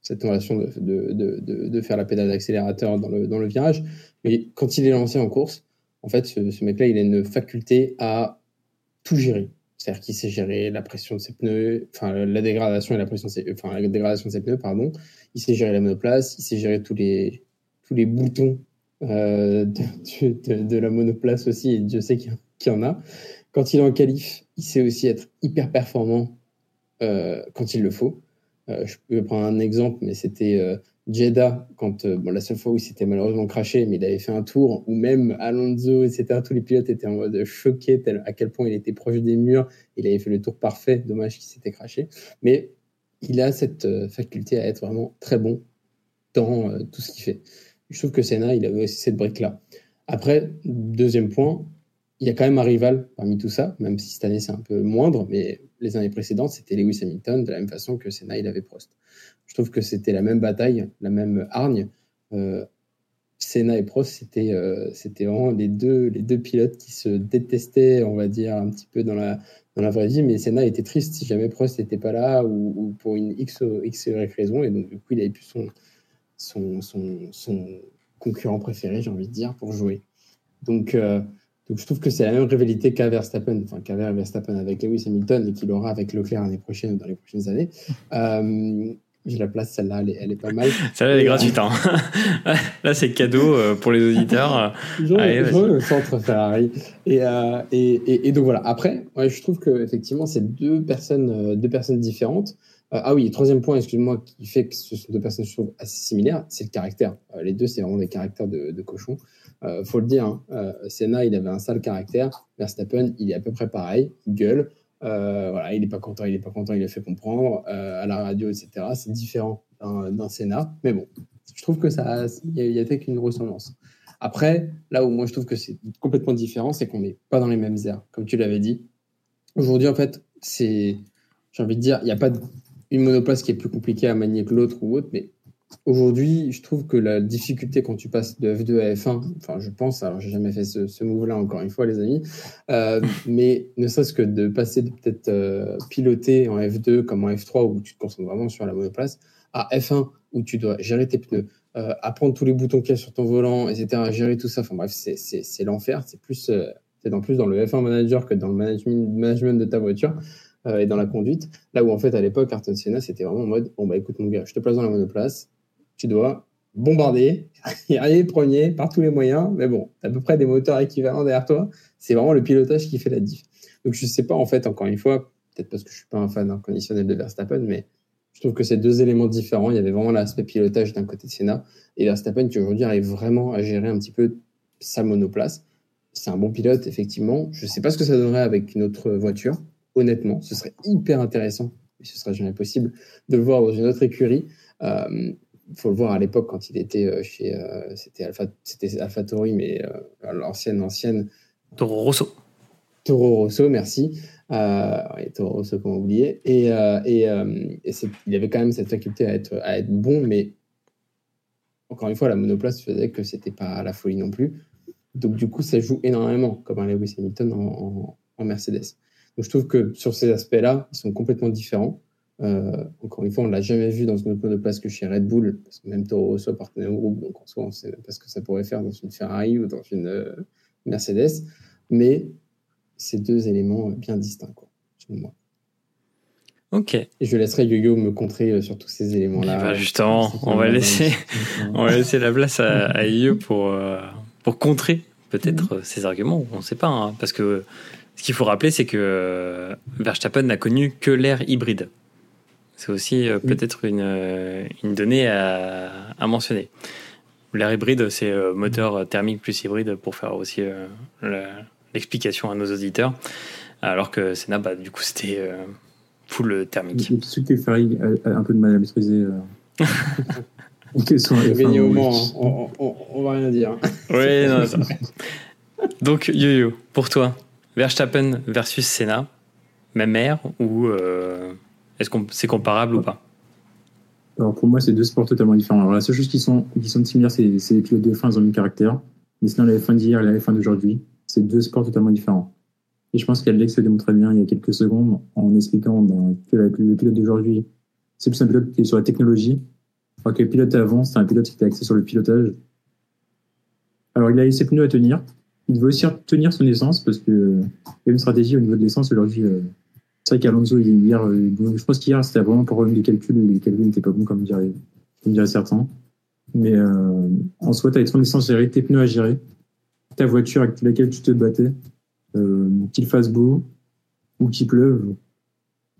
cette tentation de, de, de, de, faire la pédale d'accélérateur dans le, dans le virage, mais quand il est lancé en course, en fait ce mec-là il a une faculté à tout gérer c'est-à-dire qu'il sait gérer la pression de ses pneus, enfin la dégradation et la pression de ses, la dégradation de ses pneus, pardon. Il sait gérer la monoplace, il sait gérer tous les tous les boutons euh, de, la monoplace aussi, et Dieu sait qu'il y en a. Quand il est en qualif, il sait aussi être hyper performant euh, quand il le faut. Euh, je peux prendre un exemple, mais c'était Jeddah, quand euh, la seule fois où il s'était malheureusement craché, mais il avait fait un tour où même Alonso, etc., tous les pilotes étaient en mode choqués à quel point il était proche des murs. Il avait fait le tour parfait, dommage qu'il s'était craché. Mais il a cette euh, faculté à être vraiment très bon dans euh, tout ce qu'il fait. Je trouve que Senna, il avait aussi cette brique-là. Après, deuxième point, il y a quand même un rival parmi tout ça, même si cette année c'est un peu moindre, mais les années précédentes, c'était Lewis Hamilton, de la même façon que Senna, il avait Prost. Je trouve que c'était la même bataille, la même hargne. Euh, Senna et Prost, c'était c'était vraiment les deux, les deux pilotes qui se détestaient, on va dire, un petit peu dans la, dans la vraie vie. Mais Senna était triste si jamais Prost n'était pas là ou, pour une X, X raison. Et donc, du coup, il avait plus son, son, son, son concurrent préféré, j'ai envie de dire, pour jouer. Donc, donc je trouve que c'est la même rivalité qu'à Verstappen, enfin qu'avait Verstappen avec Lewis Hamilton et qu'il aura avec Leclerc l'année prochaine ou dans les prochaines années. Euh, j'ai la place, celle-là, elle, est pas mal. Celle-là, elle est gratuite. Hein. Là, c'est cadeau euh, pour les auditeurs. Allez, le centre Ferrari. Et, euh, et, et, et, donc voilà. Après, ouais, je trouve que effectivement, c'est deux personnes, deux personnes différentes. ah oui, troisième point, excuse-moi, qui fait que ce sont deux personnes, je trouve, assez similaires, c'est le caractère. les deux, c'est vraiment des caractères de, de cochon. Euh, faut le dire, hein, euh, Senna, il avait un sale caractère. Verstappen, il est à peu près pareil, il gueule. Euh, voilà, il n'est pas content, il n'est pas content, il le fait comprendre à la radio, etc. C'est différent d'un Senna, mais bon, je trouve que ça, il y, a, peut-être qu'une ressemblance. Après, là où moi je trouve que c'est complètement différent, c'est qu'on n'est pas dans les mêmes airs, comme tu l'avais dit. Aujourd'hui, en fait, c'est, j'ai envie de dire, il n'y a pas une monoplace qui est plus compliquée à manier que l'autre ou autre, mais Aujourd'hui, je trouve que la difficulté quand tu passes de F2 à F1, enfin je pense, alors j'ai jamais fait ce, ce move-là encore une fois les amis, euh, mais ne serait-ce que de passer de peut-être euh, piloter en F2 comme en F3 où tu te concentres vraiment sur la monoplace, à F1 où tu dois gérer tes pneus, euh, apprendre tous les boutons qu'il y a sur ton volant, etc., gérer tout ça, enfin bref, c'est l'enfer, c'est plus, euh, c'est en plus dans le F1 manager que dans le management, management de ta voiture et dans la conduite, là où en fait à l'époque Ayrton Senna c'était vraiment en mode, bon bah écoute mon gars, je te place dans la monoplace, tu dois bombarder, y arriver premier par tous les moyens, mais bon, à peu près des moteurs équivalents derrière toi. C'est vraiment le pilotage qui fait la diff. Donc je sais pas, en fait, encore une fois, peut-être parce que je suis pas un fan inconditionnel de Verstappen, mais je trouve que c'est deux éléments différents. Il y avait vraiment l'aspect pilotage d'un côté de Senna et Verstappen qui aujourd'hui arrive vraiment à gérer un petit peu sa monoplace. C'est un bon pilote, effectivement. Je sais pas ce que ça donnerait avec une autre voiture. Honnêtement, ce serait hyper intéressant, mais ce serait jamais possible de le voir dans une autre écurie. Euh, faut le voir à l'époque quand il était euh, chez euh, c'était Alpha c'était AlphaTauri mais euh, l'ancienne ancienne. Toro Rosso. Toro Rosso merci. Euh, Toro Rosso comment oublier. Et, et, et il avait quand même cette faculté à être à être bon mais encore une fois la monoplace faisait que c'était pas la folie non plus. Donc du coup ça joue énormément comme un Lewis Hamilton en, en, en Mercedes. Donc je trouve que sur ces aspects là ils sont complètement différents euh, encore une fois, on l'a jamais vu dans une autre monoplace que chez Red Bull, parce que même Toro Rosso appartenait au groupe, donc en soi, on sait pas ce que ça pourrait faire dans une Ferrari ou dans une euh, Mercedes, mais c'est deux éléments bien distincts, quoi, selon moi. Ok. Et je laisserai Yo-Yo me contrer euh, sur tous ces éléments-là. Bah justement, on va, laisser, on va laisser la place à, à Yo pour, pour contrer peut-être mm-hmm. ces arguments. On ne sait pas, hein, parce que ce qu'il faut rappeler, c'est que Verstappen n'a connu que l'ère hybride. C'est aussi euh, peut-être une, euh, une, donnée à, à mentionner. L'air hybride, c'est euh, moteur thermique plus hybride pour faire aussi l'explication à nos auditeurs. Alors que Senna, bah, du coup, c'était full thermique. Ce que Ferrari a, un peu de mal à maîtriser. au Mans, on, on, on, va rien dire. Oui, non, ça. Donc, Yo-Yo, pour toi, Verstappen versus Senna, même ère ou est-ce que c'est comparable ou pas Alors pour moi, c'est deux sports totalement différents. Alors la seule chose qui sont, similaires, c'est les pilotes de F1, ils ont le caractère. Mais sinon, la F1 d'hier et la F1 d'aujourd'hui, c'est deux sports totalement différents. Et je pense qu'Alex le démontrait bien il y a quelques secondes en expliquant ben, que le pilote d'aujourd'hui, c'est plus un pilote qui est sur la technologie, alors que le pilote avant, c'est un pilote qui était axé sur le pilotage. Alors il a ses pneus à tenir. Il veut aussi tenir son essence parce qu'il y a une stratégie au niveau de l'essence aujourd'hui. Euh, c'est vrai qu'Alonso, hier, euh, je pense qu'hier, c'était vraiment pour problème de calcul. Les calculs n'étaient pas bons, comme diraient, comme certains. Mais euh, en soi, tu as ton essence gérée, tes pneus à gérer, ta voiture avec laquelle tu te battais, qu'il fasse beau ou qu'il pleuve.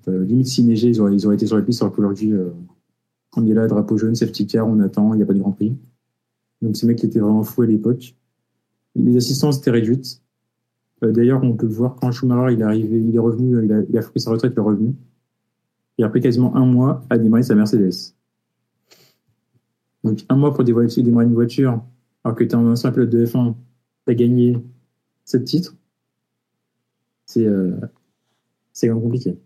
Euh, limite, s'il neigeait, ils auraient, ils auraient été sur la piste, alors qu'aujourd'hui, on est là, drapeau jaune, safety car, on attend, il n'y a pas de Grand Prix. Donc, ces mecs étaient vraiment fous à l'époque. Les assistances étaient réduites. Euh, d'ailleurs, on peut voir quand Schumacher il est il est revenu, il a, il a pris sa retraite, il est revenu. Il a pris quasiment un mois à démarrer sa Mercedes. Donc un mois pour démarrer une voiture, alors que tu es un ancien pilote de F1, tu as gagné 7 titres, c'est euh, même compliqué.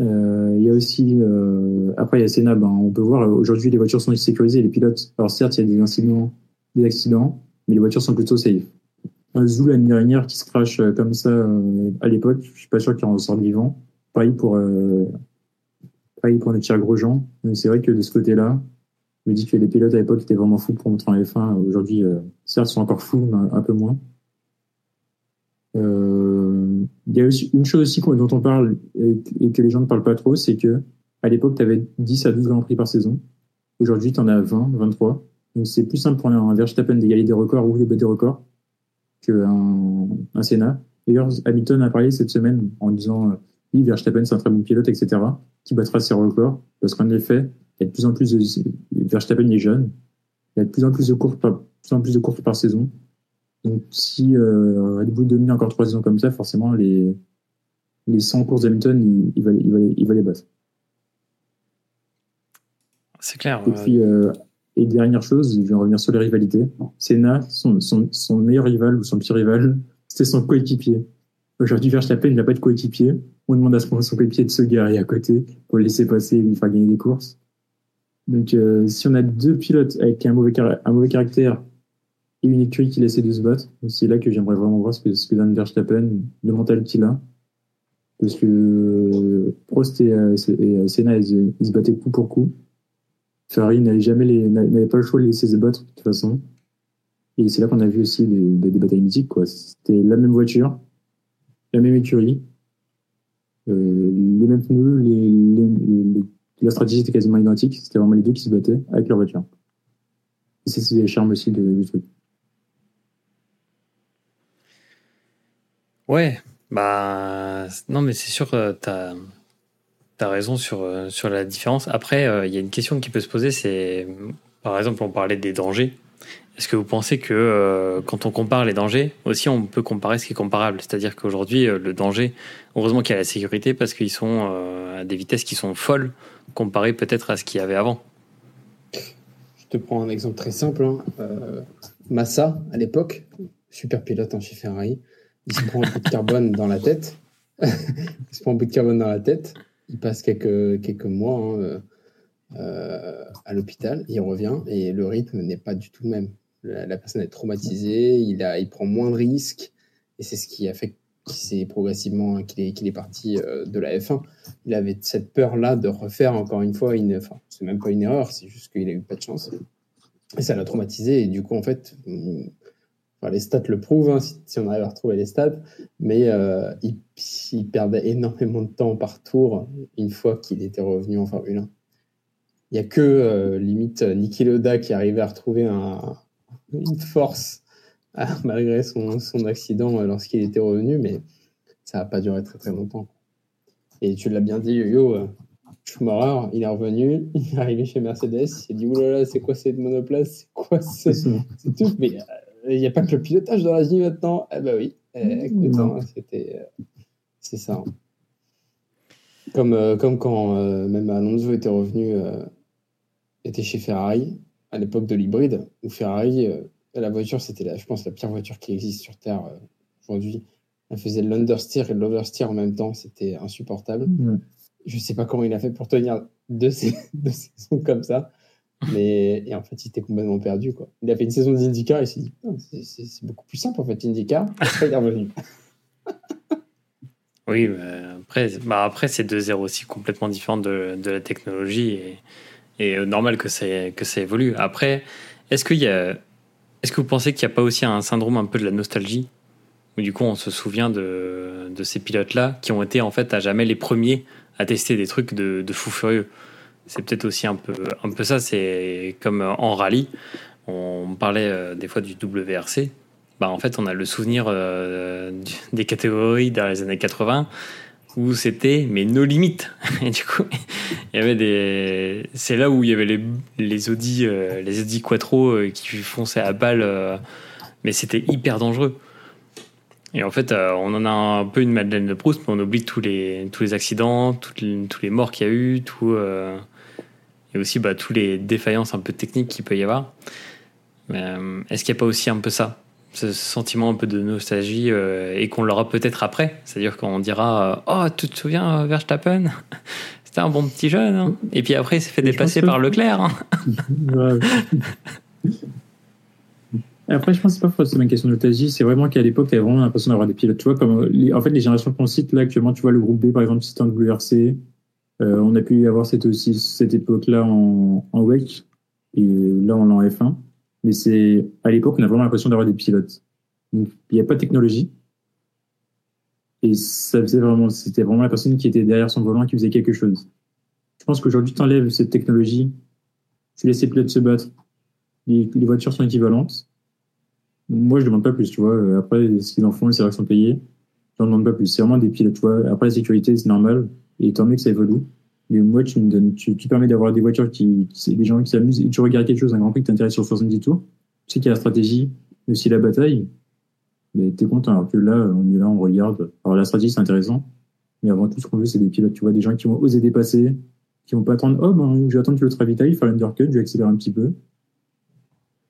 Euh, il y a aussi, euh, après il y a Senab, hein. on peut voir aujourd'hui les voitures sont sécurisées, les pilotes. Alors certes, il y a des incidents, des accidents, mais les voitures sont plutôt safe. Zou l'année dernière qui se crache comme ça à l'époque, je suis pas sûr qu'il en sorte vivant. Pareil pour, pareil pour Gros Grosjean. Donc c'est vrai que de ce côté-là, je me dis que les pilotes à l'époque étaient vraiment fous pour montrer en F1. Aujourd'hui, euh, certes, ils sont encore fous, mais un, peu moins. Euh, il y a aussi une chose aussi dont on parle et, que les gens ne parlent pas trop, c'est que à l'époque, tu avais 10 à 12 Grands Prix par saison. Aujourd'hui, tu en as 20, 23. Donc c'est plus simple pour un Verstappen d'égaler des records ou de battre des records qu'un un Senna. D'ailleurs, Hamilton a parlé cette semaine en disant euh, oui, Verstappen c'est un très bon pilote, etc., qui battra ses records. Parce qu'en effet, il y a de plus en plus de Verstappen est jeune. Il y a de plus en plus de courses par, plus en plus de courses par saison. Donc si euh, Red Bull domine encore trois saisons comme ça, forcément les les 100 courses d'Hamilton, il, il, va, il, va, il va les battre. C'est clair. Et puis euh, et dernière chose, je vais revenir sur les rivalités. Senna, son, meilleur rival ou son petit rival, c'était son coéquipier. Aujourd'hui, Verstappen, il n'a pas de coéquipier. On demande à son coéquipier de se garer à côté pour le laisser passer et lui faire gagner des courses. Donc, euh, si on a deux pilotes avec un mauvais, caractère et une écurie qui laisse de se battre, c'est là que j'aimerais vraiment voir ce que, ce donne Verstappen, le mental qu'il a. Parce que Prost et, euh, et Senna, ils, se battaient coup pour coup. Ferrari n'avait jamais n'avait pas le choix de laisser se battre, de toute façon. Et c'est là qu'on a vu aussi des, des, batailles mythiques, quoi. C'était la même voiture, la même écurie, euh, les mêmes pneus, la stratégie était quasiment identique. C'était vraiment les deux qui se battaient avec leur voiture. Et c'est le charme aussi du truc. Ouais, bah non, mais c'est sûr, euh, tu as, as, raison sur, euh, sur la différence. Après, euh, il y a une question qui peut se poser c'est, par exemple, on parlait des dangers. Est-ce que vous pensez que quand on compare les dangers, aussi on peut comparer ce qui est comparable? C'est-à-dire qu'aujourd'hui, le danger, heureusement qu'il y a la sécurité parce qu'ils sont à des vitesses qui sont folles comparé peut-être à ce qu'il y avait avant Je te prends un exemple très simple. Hein. Euh, Massa, à l'époque, super pilote en chez Ferrari, il se prend un peu de carbone dans la tête. il se prend un peu de carbone dans la tête. Il passe quelques, mois hein, euh, à l'hôpital. Il revient et le rythme n'est pas du tout le même. La, personne est traumatisée, il, a, il prend moins de risques. Et c'est ce qui a fait c'est progressivement qu'il est, qu'il est parti euh, de la F1. Il avait cette peur-là de refaire encore une fois une. Enfin, c'est même pas une erreur, c'est juste qu'il a eu pas de chance. Et ça l'a traumatisé. Et du coup, en fait, enfin, les stats le prouvent, hein, si, on arrive à retrouver les stats, mais euh, il, il, perdait énormément de temps par tour une fois qu'il était revenu en Formule 1. Il n'y a que euh, limite Niki Loda qui arrivait à retrouver un, une force ah, malgré son, son accident euh, lorsqu'il était revenu, mais ça n'a pas duré très très longtemps. Et tu l'as bien dit, Yo-Yo, euh, Schumacher, il est revenu, il est arrivé chez Mercedes, il s'est dit oulala, c'est quoi cette monoplace? C'est quoi C'est tout? Mais euh, il n'y a pas que le pilotage dans la vie maintenant. Eh ben oui, eh, écoute, hein, c'était. c'est ça. Hein. Comme, comme quand même Alonso était revenu, était chez Ferrari, à l'époque de l'hybride, où Ferrari la voiture, c'était, je pense, la pire voiture qui existe sur Terre euh, aujourd'hui. Elle faisait l'understeer et l'oversteer en même temps. C'était insupportable. Je ne sais pas comment il a fait pour tenir deux, saisons comme ça. Mais et en fait, il était complètement perdu. Quoi. Il a fait une saison d'IndyCar et il s'est dit c'est, beaucoup plus simple en fait, IndyCar. Après, il est revenu. oui, après, bah après c'est deux zéros aussi complètement différents de, de la technologie et, et euh, normal que ça, que ça évolue. Après, est-ce qu'il y a est-ce que vous pensez qu'il n'y a pas aussi un syndrome un peu de la nostalgie? Où du coup on se souvient de, ces pilotes-là qui ont été en fait à jamais les premiers à tester des trucs de, de fou furieux C'est peut-être aussi un peu, un peu ça, c'est comme en rallye, on parlait euh, des fois du WRC. Bah, en fait, on a le souvenir euh, des catégories dans les années 80 où c'était mais nos limites. Et du coup, il y avait des. C'est là où il y avait les, les Audi, euh, les Audi Quattro qui fonçaient à balle, euh, mais c'était hyper dangereux. Et en fait, on en a un peu une Madeleine de Proust, mais on oublie tous les, tous les accidents, toutes tous les morts qu'il y a eu, tout, et aussi bah, tous les défaillances un peu techniques qu'il peut y avoir. Est-ce qu'il n'y a pas aussi un peu ça? Ce sentiment un peu de nostalgie euh, et qu'on l'aura peut-être après. C'est-à-dire qu'on dira Oh, tu te souviens, euh, Verstappen? C'était un bon petit jeune. hein. Et puis après, il s'est fait dépasser que- par Leclerc. hein. Après, je pense que c'est pas forcément une question de nostalgie, c'est vraiment qu'à l'époque, tu avais vraiment l'impression d'avoir des pilotes. Tu vois, comme euh, les- en fait, les générations qu'on cite là actuellement, tu vois, le groupe B, par exemple, c'était en WRC. Euh, on a pu avoir cette, époque-là en, en WEC, et là, on en F1. Mais c'est, à l'époque, on a vraiment l'impression d'avoir des pilotes. Il n'y a pas de technologie. Et ça faisait vraiment, c'était vraiment la personne qui était derrière son volant qui faisait quelque chose. Je pense qu'aujourd'hui, tu enlèves cette technologie, tu laisses les pilotes se battre, les, voitures sont équivalentes. Moi, je demande pas plus, tu vois. Après, ce qu'ils en font, les salaires sont payés. Je n'en demande pas plus. C'est vraiment des pilotes, tu vois. Après, la sécurité, c'est normal. Et tant mieux que ça évolue. Mais moi, tu me donnes, tu, tu permets d'avoir des voitures qui, c'est des gens qui s'amusent et tu regardes quelque chose, un grand prix qui t'intéresse sur 70 tours. Tu sais qu'il y a la stratégie, mais aussi la bataille. Mais t'es content. Alors que là, on est là, on regarde. Alors, la stratégie, c'est intéressant. Mais avant tout, ce qu'on veut, c'est des pilotes, tu vois, des gens qui vont oser dépasser, qui vont pas attendre, oh, ben, je vais attendre que l'autre ravitaille, faire l'undercut, je vais accélérer un petit peu.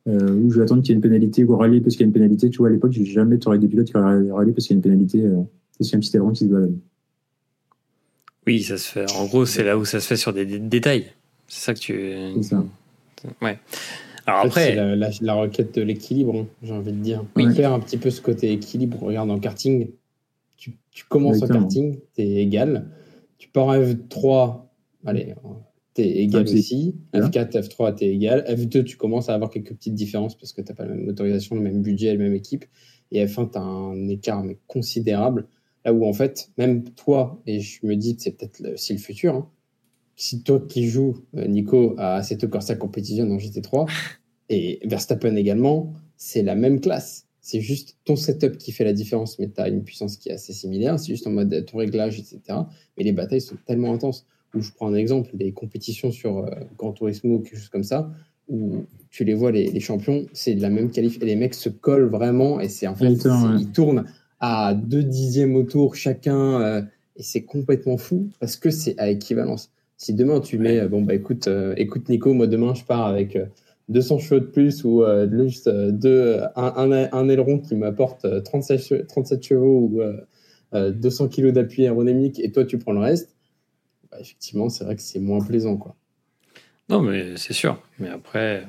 Euh, ou je vais attendre qu'il y ait une pénalité ou râler parce qu'il y a une pénalité. Tu vois, à l'époque, j'ai jamais tu aurais des pilotes qui râlé parce qu'il y a une pénalité, euh, parce un petit aileron qui se balade. Oui, ça se fait. En gros, c'est là où ça se fait sur des, des détails. C'est ça que tu. C'est ça. Ouais. Alors En fait, après, c'est la, la- la requête de l'équilibre, hein, j'ai envie de dire. Oui. On perd un petit peu ce côté équilibre. Regarde, en karting, tu, tu commences Exactement. en karting, tu es égal. Tu pars en F3, allez, tu es égal aussi. Voilà. F4, F3, tu es égal. F2, tu commences à avoir quelques petites différences parce que tu n'as pas la même motorisation, le même budget, la même équipe. Et F1, tu as un écart mais considérable. Là où, en fait, même toi, et je me dis que c'est peut-être aussi le futur, hein, si toi qui joues, euh, Nico, à Assetto Corsa Competition en GT3, et Verstappen également, c'est la même classe. C'est juste ton setup qui fait la différence, mais tu as une puissance qui est assez similaire. C'est juste en mode euh, ton réglage, etc. Mais les batailles sont tellement intenses. Où je prends un exemple, des compétitions sur euh, Gran Turismo ou quelque chose comme ça, où tu les vois, les, les champions, c'est de la même qualif. Et les mecs se collent vraiment, et c'est en fait, ouais. ils tournent à deux dixièmes au tour chacun, euh, et c'est complètement fou parce que c'est à équivalence. Si demain tu mets, euh, bon bah écoute, euh, écoute Nico, moi demain je pars avec euh, 200 chevaux de plus ou juste deux, un, un, aileron qui m'apporte euh, 37, che- 37 chevaux ou euh, euh, 200 kilos d'appui aérodynamique et toi tu prends le reste, bah, effectivement c'est vrai que c'est moins plaisant quoi. non, mais c'est sûr. Mais après,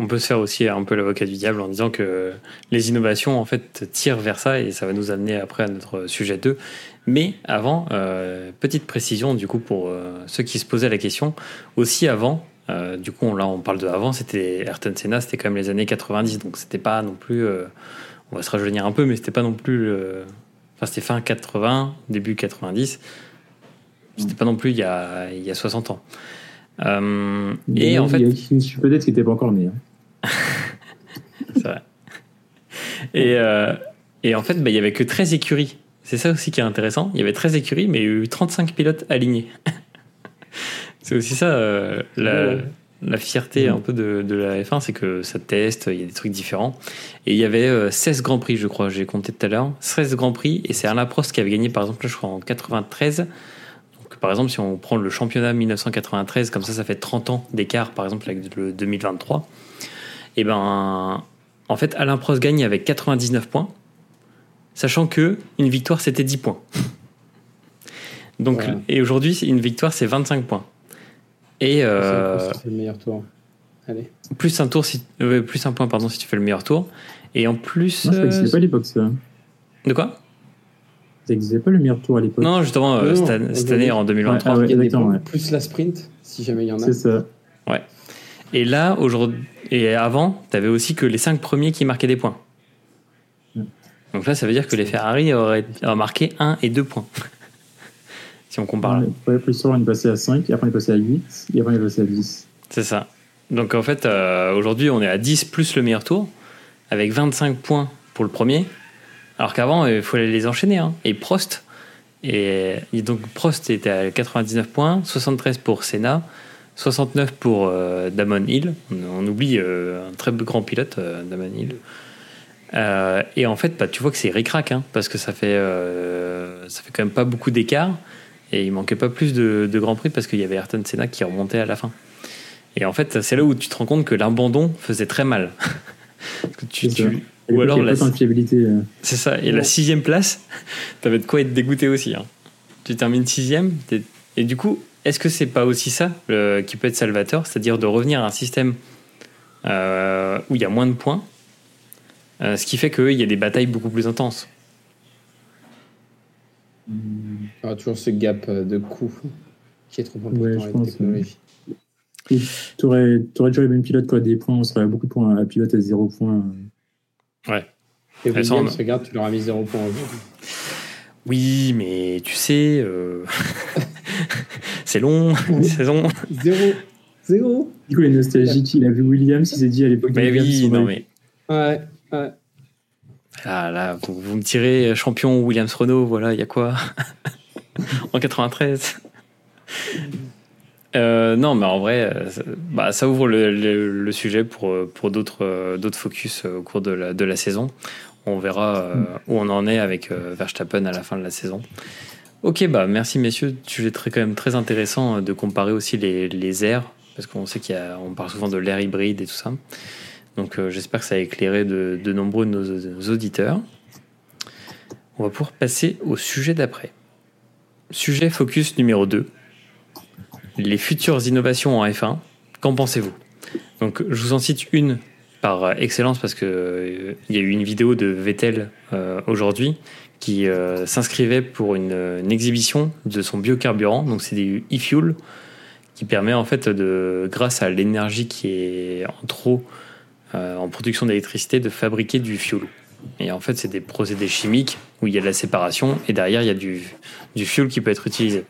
on peut se faire aussi un peu l'avocat du diable en disant que les innovations, en fait, tirent vers ça et ça va nous amener après à notre sujet 2. Mais avant, euh, petite précision, du coup, pour euh, ceux qui se posaient la question, aussi avant, euh, du coup, on- là, on parle de avant, c'était Ayrton Senna, c'était quand même les années 90, donc c'était pas non plus, on va se rajeunir un peu, mais c'était pas non plus, enfin, c'était fin 80, début 90, c'était pas non plus il y a, il y a 60 ans. Euh, et en fait, peut-être qu'il n'était pas encore né. hein. c'est vrai. Et, euh, et en fait, bah, il y avait que 13 écuries. C'est ça aussi qui est intéressant. Il y avait 13 écuries, mais il y a eu 35 pilotes alignés. c'est aussi ça, euh, la, fierté un peu de, de la F1, c'est que ça teste, il y a des trucs différents. Et il y avait euh, 16 Grands Prix, je crois, j'ai compté tout à l'heure. 16 Grands Prix, et c'est Alain Prost qui avait gagné, par exemple, je crois, en 93. Donc, par exemple, si on prend le championnat 1993, comme ça, ça fait 30 ans d'écart, par exemple, avec le 2023. Et ben, en fait, Alain Prost gagne avec 99 points, sachant que une victoire c'était 10 points. Donc, Voilà. et aujourd'hui, c'est- une victoire c'est 25 points. Et euh, C'est le meilleur tour? Allez. plus un tour, si, euh, plus un point pardon si tu fais le meilleur tour. Et en plus, Non, je euh, pas à l'époque, ça. de quoi? Ça n'existait pas le meilleur tour à l'époque. Non, justement, euh, Non, non, cette, année- cette aujourd'hui- année en 2023. Ah ouais, Il y a des exactement, points, ouais. Plus la sprint, si jamais il y en a. C'est ça. Et là, aujourd'hui, et avant, tu avais aussi que les 5 premiers qui marquaient des points. Donc là, ça veut dire que les Ferrari auraient, marqué 1 et 2 points. si on compare là. Ouais, plus soir, on est passé à 5, et après on est passé à 8, et après on est passé à 10. C'est ça. Donc en fait, euh, aujourd'hui, on est à 10 plus le meilleur tour, avec 25 points pour le premier. Alors qu'avant, il fallait les enchaîner. hein. Et Prost, et, et donc Prost était à 99 points, 73 pour Senna, 69 pour euh, Damon Hill. On, on oublie euh, un très grand pilote, euh, Damon Hill. Et en fait, bah, tu vois que c'est ric-rac, hein, parce que ça fait, ça fait quand même pas beaucoup d'écart. Et il manquait pas plus de, de Grand Prix parce qu'il y avait Ayrton Senna qui remontait à la fin. Et en fait, c'est là où tu te rends compte que l'abandon faisait très mal. Que tu, tu- ou alors la, c'est ça. Et la sixième place, t'avais de quoi être dégoûté aussi. hein. Tu termines sixième. Et du coup, est-ce que c'est pas aussi ça le- qui peut être salvateur, c'est-à-dire de revenir à un système euh, où il y a moins de points, euh, ce qui fait qu'il y a des batailles beaucoup plus intenses? Il y aura toujours ce gap euh, de coût qui est trop important Ouais, je avec pense, la technologie. Tu aurais, déjà les mêmes pilotes auraient des points, on serait à beaucoup de points. Un pilote à zéro point. Ouais. Et Williams, on- regarde, tu leur as mis 0 points aujourd'hui. Oui, mais tu sais, euh, c'est long, une saison. 0 0 Du coup, il est nostalgique. Il a vu Williams, il s'est dit à l'époque. Williams, oui, on non mais Ouais, ouais. là, là, vous, vous me tirez champion Williams Renault, voilà, il y a quoi? En 93 Euh, non, mais en vrai, euh, ça, bah, ça ouvre le, le- le sujet pour, euh, pour d'autres euh, d'autres focus euh, au cours de la, de la saison. On verra euh, où on en est avec euh, Verstappen à la fin de la saison. Ok, bah merci messieurs. Sujet très, quand même très intéressant euh, de comparer aussi les, les airs, parce qu'on sait qu'il y a, on parle souvent de l'air hybride et tout ça. Donc euh, j'espère que ça a éclairé de, de nombreux de nos, auditeurs. On va pouvoir passer au sujet d'après. Sujet focus numéro 2 les futures innovations en F1, qu'en pensez-vous? Donc, je vous en cite une par euh, excellence parce que euh, il y a eu une vidéo de Vettel euh, aujourd'hui qui euh, s'inscrivait pour une, une exhibition de son biocarburant. Donc, c'est des e-fuel qui permet en fait de, grâce à l'énergie qui est en trop euh, en production d'électricité, de fabriquer du fuel. Et en fait, c'est des procédés chimiques où il y a de la séparation et derrière, il y a du, du fuel qui peut être utilisé.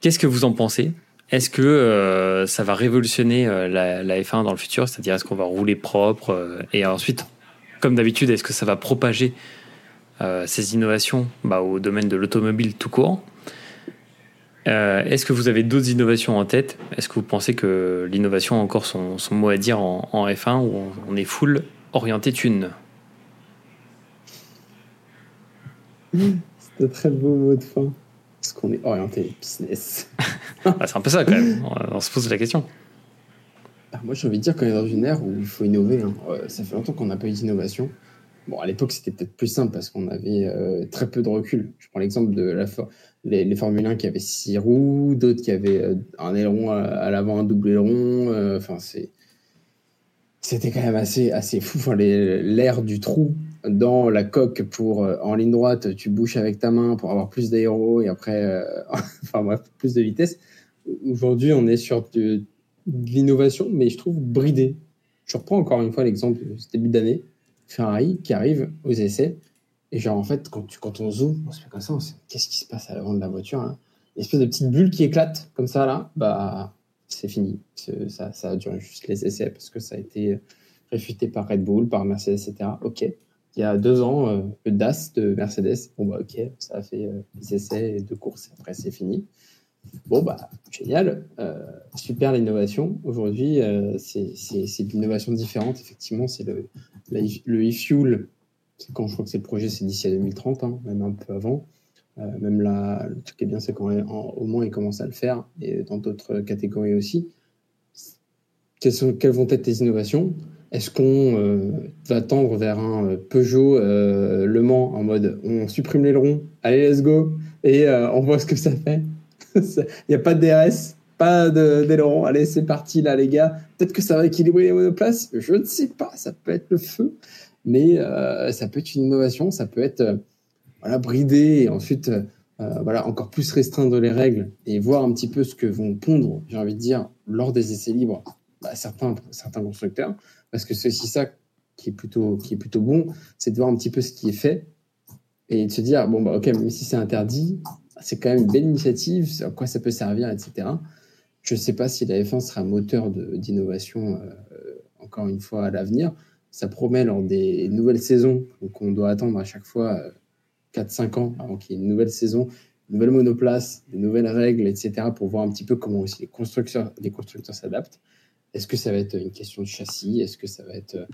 Qu'est-ce que vous en pensez? Est-ce que euh, ça va révolutionner la, la F1 dans le futur? C'est-à-dire, est-ce qu'on va rouler propre Et ensuite, comme d'habitude, est-ce que ça va propager ces innovations bah, au domaine de l'automobile tout court Euh, Est-ce que vous avez d'autres innovations en tête? Est-ce que vous pensez que l'innovation a encore son, son mot à dire en, en F1 où on, on est full orienté thune? C'est un très beau mot de fin. Parce qu'on est orienté business? Bah, C'est un peu ça quand même. On, on se pose la question. Ah, moi, j'ai envie de dire qu'on est dans une ère où il faut innover. hein. Euh, ça fait longtemps qu'on n'a pas eu d'innovation. Bon, à l'époque, c'était peut-être plus simple parce qu'on avait euh, très peu de recul. Je prends l'exemple de la les, les Formule 1 qui avaient six roues, d'autres qui avaient euh, un aileron à, l'avant, un double aileron. euh, Enfin, c'est c'était quand même assez, assez fou. Enfin, l'air du trou dans la coque pour en ligne droite, tu bouches avec ta main pour avoir plus d'aéro et après, enfin bref, plus de vitesse. Aujourd'hui, on est sur de, de l'innovation, mais je trouve bridé. Je reprends encore une fois l'exemple de ce début d'année, Ferrari qui arrive aux essais. Et genre, en fait, quand, on zoome, on se fait comme ça, on se qu'est-ce qui se passe à l'avant de la voiture Une espèce de petite bulle qui éclate, comme ça, là, bah, c'est fini. Ça, a duré juste les essais parce que ça a été réfuté par Red Bull, par Mercedes, etc. Ok. Il y a deux ans, euh, le DAS de Mercedes, bon, bah, ok, ça a fait euh, des essais et deux courses, et après, c'est fini. Bon, bah, génial. Euh, super l'innovation. Aujourd'hui, euh, c'est de l'innovation différente. Effectivement, c'est le, la- le e-fuel. C'est quand je crois que c'est le projet, c'est d'ici à 2030, hein, même un peu avant. Euh, même là, le truc qui est bien, c'est qu'au moins, ils commencent à le faire, et dans d'autres catégories aussi. Quelles, vont être les innovations? Est-ce qu'on euh, va tendre vers un euh, Peugeot Le Mans en mode on supprime l'aileron, allez, let's go, et on voit ce que ça fait? Il n'y a pas de DRS, pas d'aileron, allez, c'est parti là, les gars. Peut-être que ça va équilibrer les monoplaces, je ne sais pas, ça peut être le feu, mais euh, ça peut être une innovation, ça peut être euh, voilà, brider et ensuite euh, euh, voilà, encore plus restreindre les règles et voir un petit peu ce que vont pondre, j'ai envie de dire, lors des essais libres, bah, certains, certains constructeurs, parce que c'est aussi ça qui est plutôt, qui est plutôt bon, c'est de voir un petit peu ce qui est fait et de se dire, bon, bah, ok, même si c'est interdit, c'est quand même une belle initiative, à quoi ça peut servir, etc. Je ne sais pas si la F1 sera moteur de- d'innovation, euh, encore une fois, à l'avenir. Ça promet lors des nouvelles saisons, donc on doit attendre à chaque fois euh, 4-5 ans avant qu'il y ait une nouvelle saison, une nouvelle monoplace, des nouvelles règles, etc., pour voir un petit peu comment aussi les constructeurs, les constructeurs s'adaptent. Est-ce que ça va être une question de châssis? Est-ce que ça va être, euh,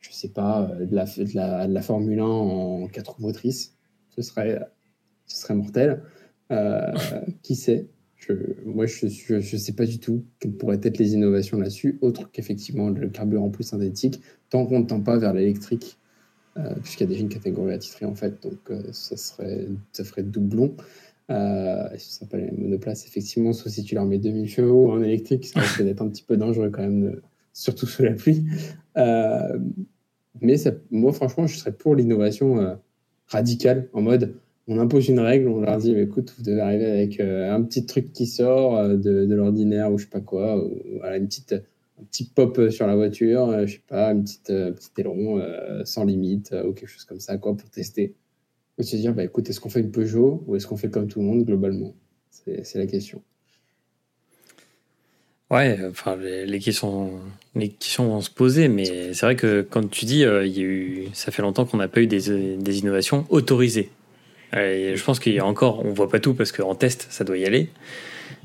je sais pas, euh, de la, de de Formule 1 en 4 roues motrices? Ce serait, ce serait mortel. Euh, qui sait? Moi, je ne sais pas du tout quelles pourraient être les innovations là-dessus, autre qu'effectivement le carburant plus synthétique, tant qu'on ne tend pas vers l'électrique, euh, puisqu'il y a déjà une catégorie attitrée en fait, donc euh, ça, serait, ça ferait doublon. Euh, ça s'appelle les monoplaces, effectivement, sauf si tu leur mets 2000 chevaux en électrique, ça risque d'être un petit peu dangereux quand même, surtout sous la pluie. Euh, mais moi, franchement, je serais pour l'innovation radicale, en mode on impose une règle, on leur dit écoute, vous devez arriver avec euh, un petit truc qui sort euh, de, l'ordinaire ou je sais pas quoi, ou, une petite, un petit pop sur la voiture, euh, je sais pas, une petite, petit aileron sans limite ou quelque chose comme ça, quoi, pour tester. Et se dire bah, écoute, est-ce qu'on fait une Peugeot ou est-ce qu'on fait comme tout le monde globalement? C'est la question. Ouais, enfin, les, questions, les questions vont se poser, mais c'est vrai que quand tu dis, ça fait longtemps qu'on n'a pas eu des, des innovations autorisées. Et je pense qu'il y a encore, on voit pas tout parce qu'en test, ça doit y aller.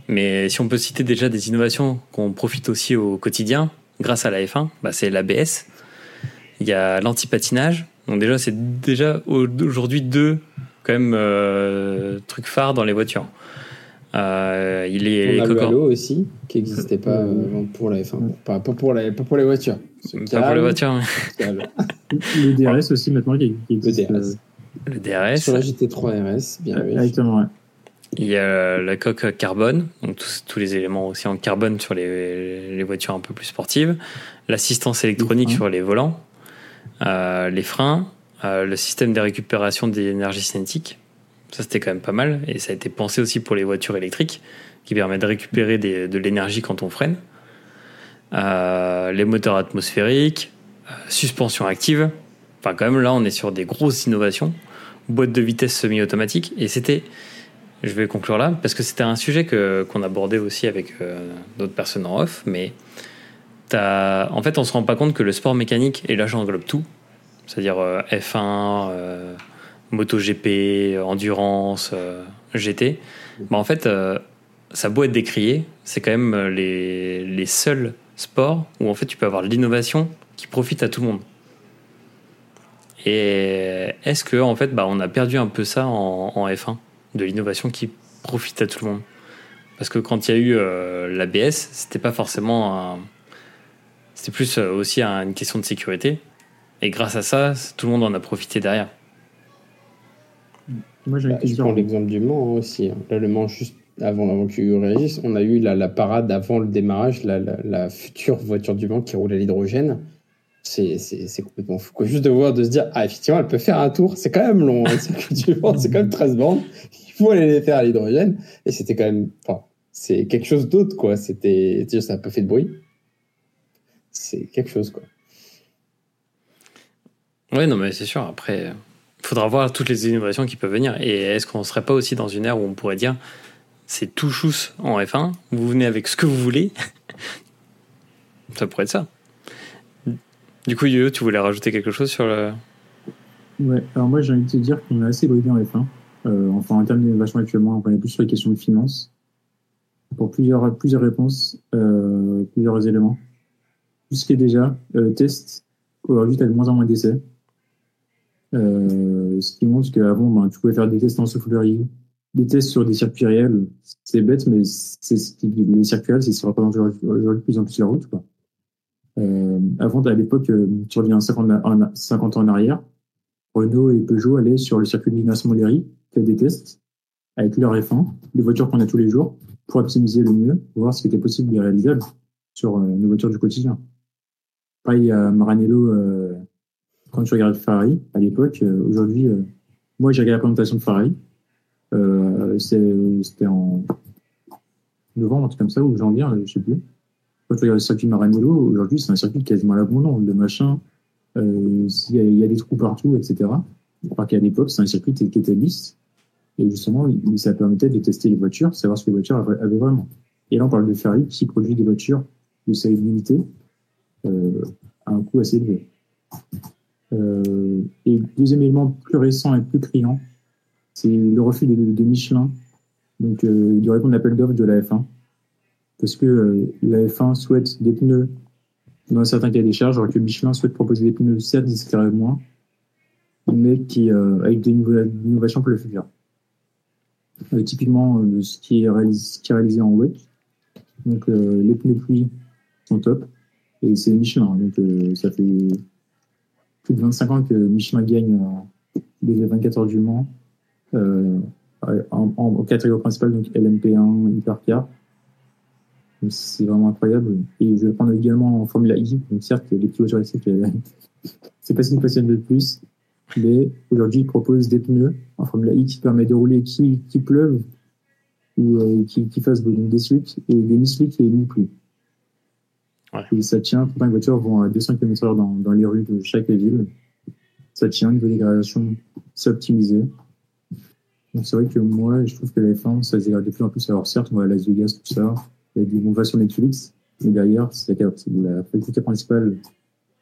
Mais si on peut citer déjà des innovations qu'on profite aussi au quotidien, grâce à la F1, bah c'est l'ABS. Il y a l'antipatinage. Donc déjà, c'est déjà aujourd'hui deux quand même euh, trucs phares dans les voitures. Euh, il est on a le Halo aussi qui n'existait pas euh, pour la F1, pas, pour, pas les voitures. Pas pour les voitures. le DRS aussi maintenant qui existe. Le DRS. Le DRS. Sur la GT3 RS, bien oui. Exactement, Il y a la coque carbone, donc tous, les éléments aussi en carbone sur les, les voitures un peu plus sportives, l'assistance électronique sur les volants, euh, les freins, euh, le système de récupération d'énergie cinétique. Ça, c'était quand même pas mal. Et ça a été pensé aussi pour les voitures électriques, qui permet de récupérer des, de l'énergie quand on freine. Euh, les moteurs atmosphériques, suspension active, Enfin, quand même, là, on est sur des grosses innovations. Boîte de vitesse semi-automatique. Et c'était, je vais conclure là, parce que c'était un sujet qu'on abordait aussi avec euh, d'autres personnes en off. Mais as, en fait, on se rend pas compte que le sport mécanique, et là, j'englobe tout, c'est-à-dire euh, F1, euh, MotoGP, endurance, GT. Bah, en fait, ça a beau être décrié, c'est quand même les, les seuls sports où en fait tu peux avoir l'innovation qui profite à tout le monde. Et est-ce que en fait, bah, on a perdu un peu ça en, F1, de l'innovation qui profite à tout le monde? Parce que quand il y a eu euh, l'ABS, c'était pas forcément un... C'était plus euh, aussi une question de sécurité. Et grâce à ça, tout le monde en a profité derrière. Moi, j'ai bah, je prends l'exemple du Mans aussi. Hein. Là, le Mans, juste avant, avant que Hugo réagisse, on a eu la, la parade avant le démarrage, la, la, future voiture du Mans qui roule à l'hydrogène c'est complètement fou. Juste de voir, de se dire, ah, effectivement, elle peut faire un tour. C'est quand même long. Hein, c'est quand même 13 bandes. Il faut aller les faire à l'hydrogène. Et c'était quand même, c'est quelque chose d'autre, quoi. C'était, ça a pas fait de bruit. C'est quelque chose, quoi. Oui, non, mais c'est sûr. Après, il faudra voir toutes les innovations qui peuvent venir. Et est-ce qu'on ne serait pas aussi dans une ère où on pourrait dire, c'est tout chousse en F1, vous venez avec ce que vous voulez? Ça pourrait être ça. Du coup, Yo, tu voulais rajouter quelque chose sur le. Ouais, alors moi j'ai envie de te dire qu'on est assez bridé en F1. Euh, enfin, en termes d'innovation actuellement, on est plus sur les questions de finances. Pour plusieurs, plusieurs réponses, euh, plusieurs éléments. Tout ce qui est déjà euh, test, aujourd'hui tu as de moins en moins d'essais. Euh, ce qui montre qu'avant, ben, tu pouvais faire des tests en soufflerie, des tests sur des circuits réels. C'est bête, mais c'est les circuits réels, c'est ce qui représente aujourd'hui plus en plus la route. Quoi. Euh, avant, à l'époque, euh, tu reviens 50, 50 ans en arrière, Renault et Peugeot allaient sur le circuit de Linas Moleri, faire des tests avec leur F1, les voitures qu'on a tous les jours, pour optimiser le mieux, voir ce qui était possible et réalisable sur euh, nos voitures du quotidien. Pareil à Maranello, euh, quand tu regardes Ferrari, à l'époque, euh, aujourd'hui, moi j'ai regardé la présentation de Ferrari, c'était en novembre, un truc comme ça, ou janvier, je sais plus. Quand tu regardes le circuit Maranello, aujourd'hui, c'est un circuit quasiment à l'abandon. Le machin, euh, il y, a des trous partout, etc. Alors qu'à l'époque, c'est un circuit qui était lisse. Et justement, ça permettait de tester les voitures, savoir ce que les voitures avaient vraiment. Et là, on parle de Ferrari qui produit des voitures de série limitée euh, à un coût assez élevé. Euh, et deuxième élément plus récent et plus criant, c'est le refus de, Michelin donc, euh, de répondre à l'appel d'offres de la F1 parce que euh, la F1 souhaite des pneus dans un certain cas des charges, alors que Michelin souhaite proposer des pneus certes discrètement, mais qui, euh, avec des innovations pour le futur. typiquement ce qui est réalisé, qui est réalisé en wet. Donc les pneus pluie sont top. Et c'est Michelin. Donc ça fait plus de 25 ans que Michelin gagne les 24 heures du Mans. en, en, catégorie principale, donc LMP1, Hypercar. C'est vraiment incroyable. Et je vais prendre également en Formula E. Donc certes, les petits voitures c'est pas ce qui me passionne le plus. Mais aujourd'hui, ils proposent des pneus en Formula E qui permet de rouler qui, qui pleuve ou euh, qui, qui fasse des slicks et des mi-slicks et mi-pluie. Ouais. Et ça tient, pourtant les voitures vont à 200 km/h dans, dans les rues de chaque ville. Ça tient, au niveau des gradations, c'est optimisé. Donc c'est vrai que moi, je trouve que la F1, ça se dégrade de plus en plus. Alors certes, on va à Las Vegas, tout ça, il y a des on sur Netflix, mais derrière, c'est la faculté principale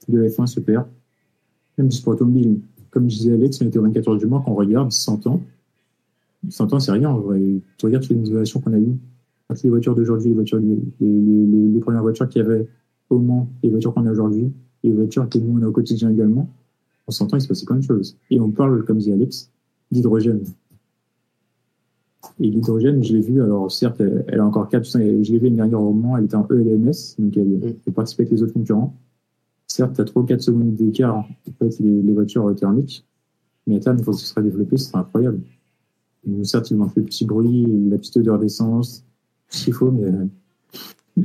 de la F1 se perd. Même si pour automobile, comme disait Alex, on était au 24 heures du mois, quand on regarde 100 ans, 100 ans, c'est rien. Tu regardes toutes les innovations qu'on a eues. Les voitures d'aujourd'hui, les, voitures, les, les, les, premières voitures qu'il y avait au Mans, les voitures qu'on a aujourd'hui, les voitures que nous on a au quotidien également, en 100 ans, il se passait plein de choses. Et on parle, comme dit Alex, d'hydrogène. Et l'hydrogène, je l'ai vu, alors certes, elle a encore 4 je l'ai vu une dernière au Mans, elle était en ELMS, donc elle, mm. elle participait avec les autres concurrents. Certes, tu as 3 ou 4 secondes d'écart avec les, les, voitures thermiques, mais à terme, une fois que ce sera développé, ce sera incroyable. Donc, certes, il manque le petit bruit, la petite odeur d'essence, ce qu'il faut, mais.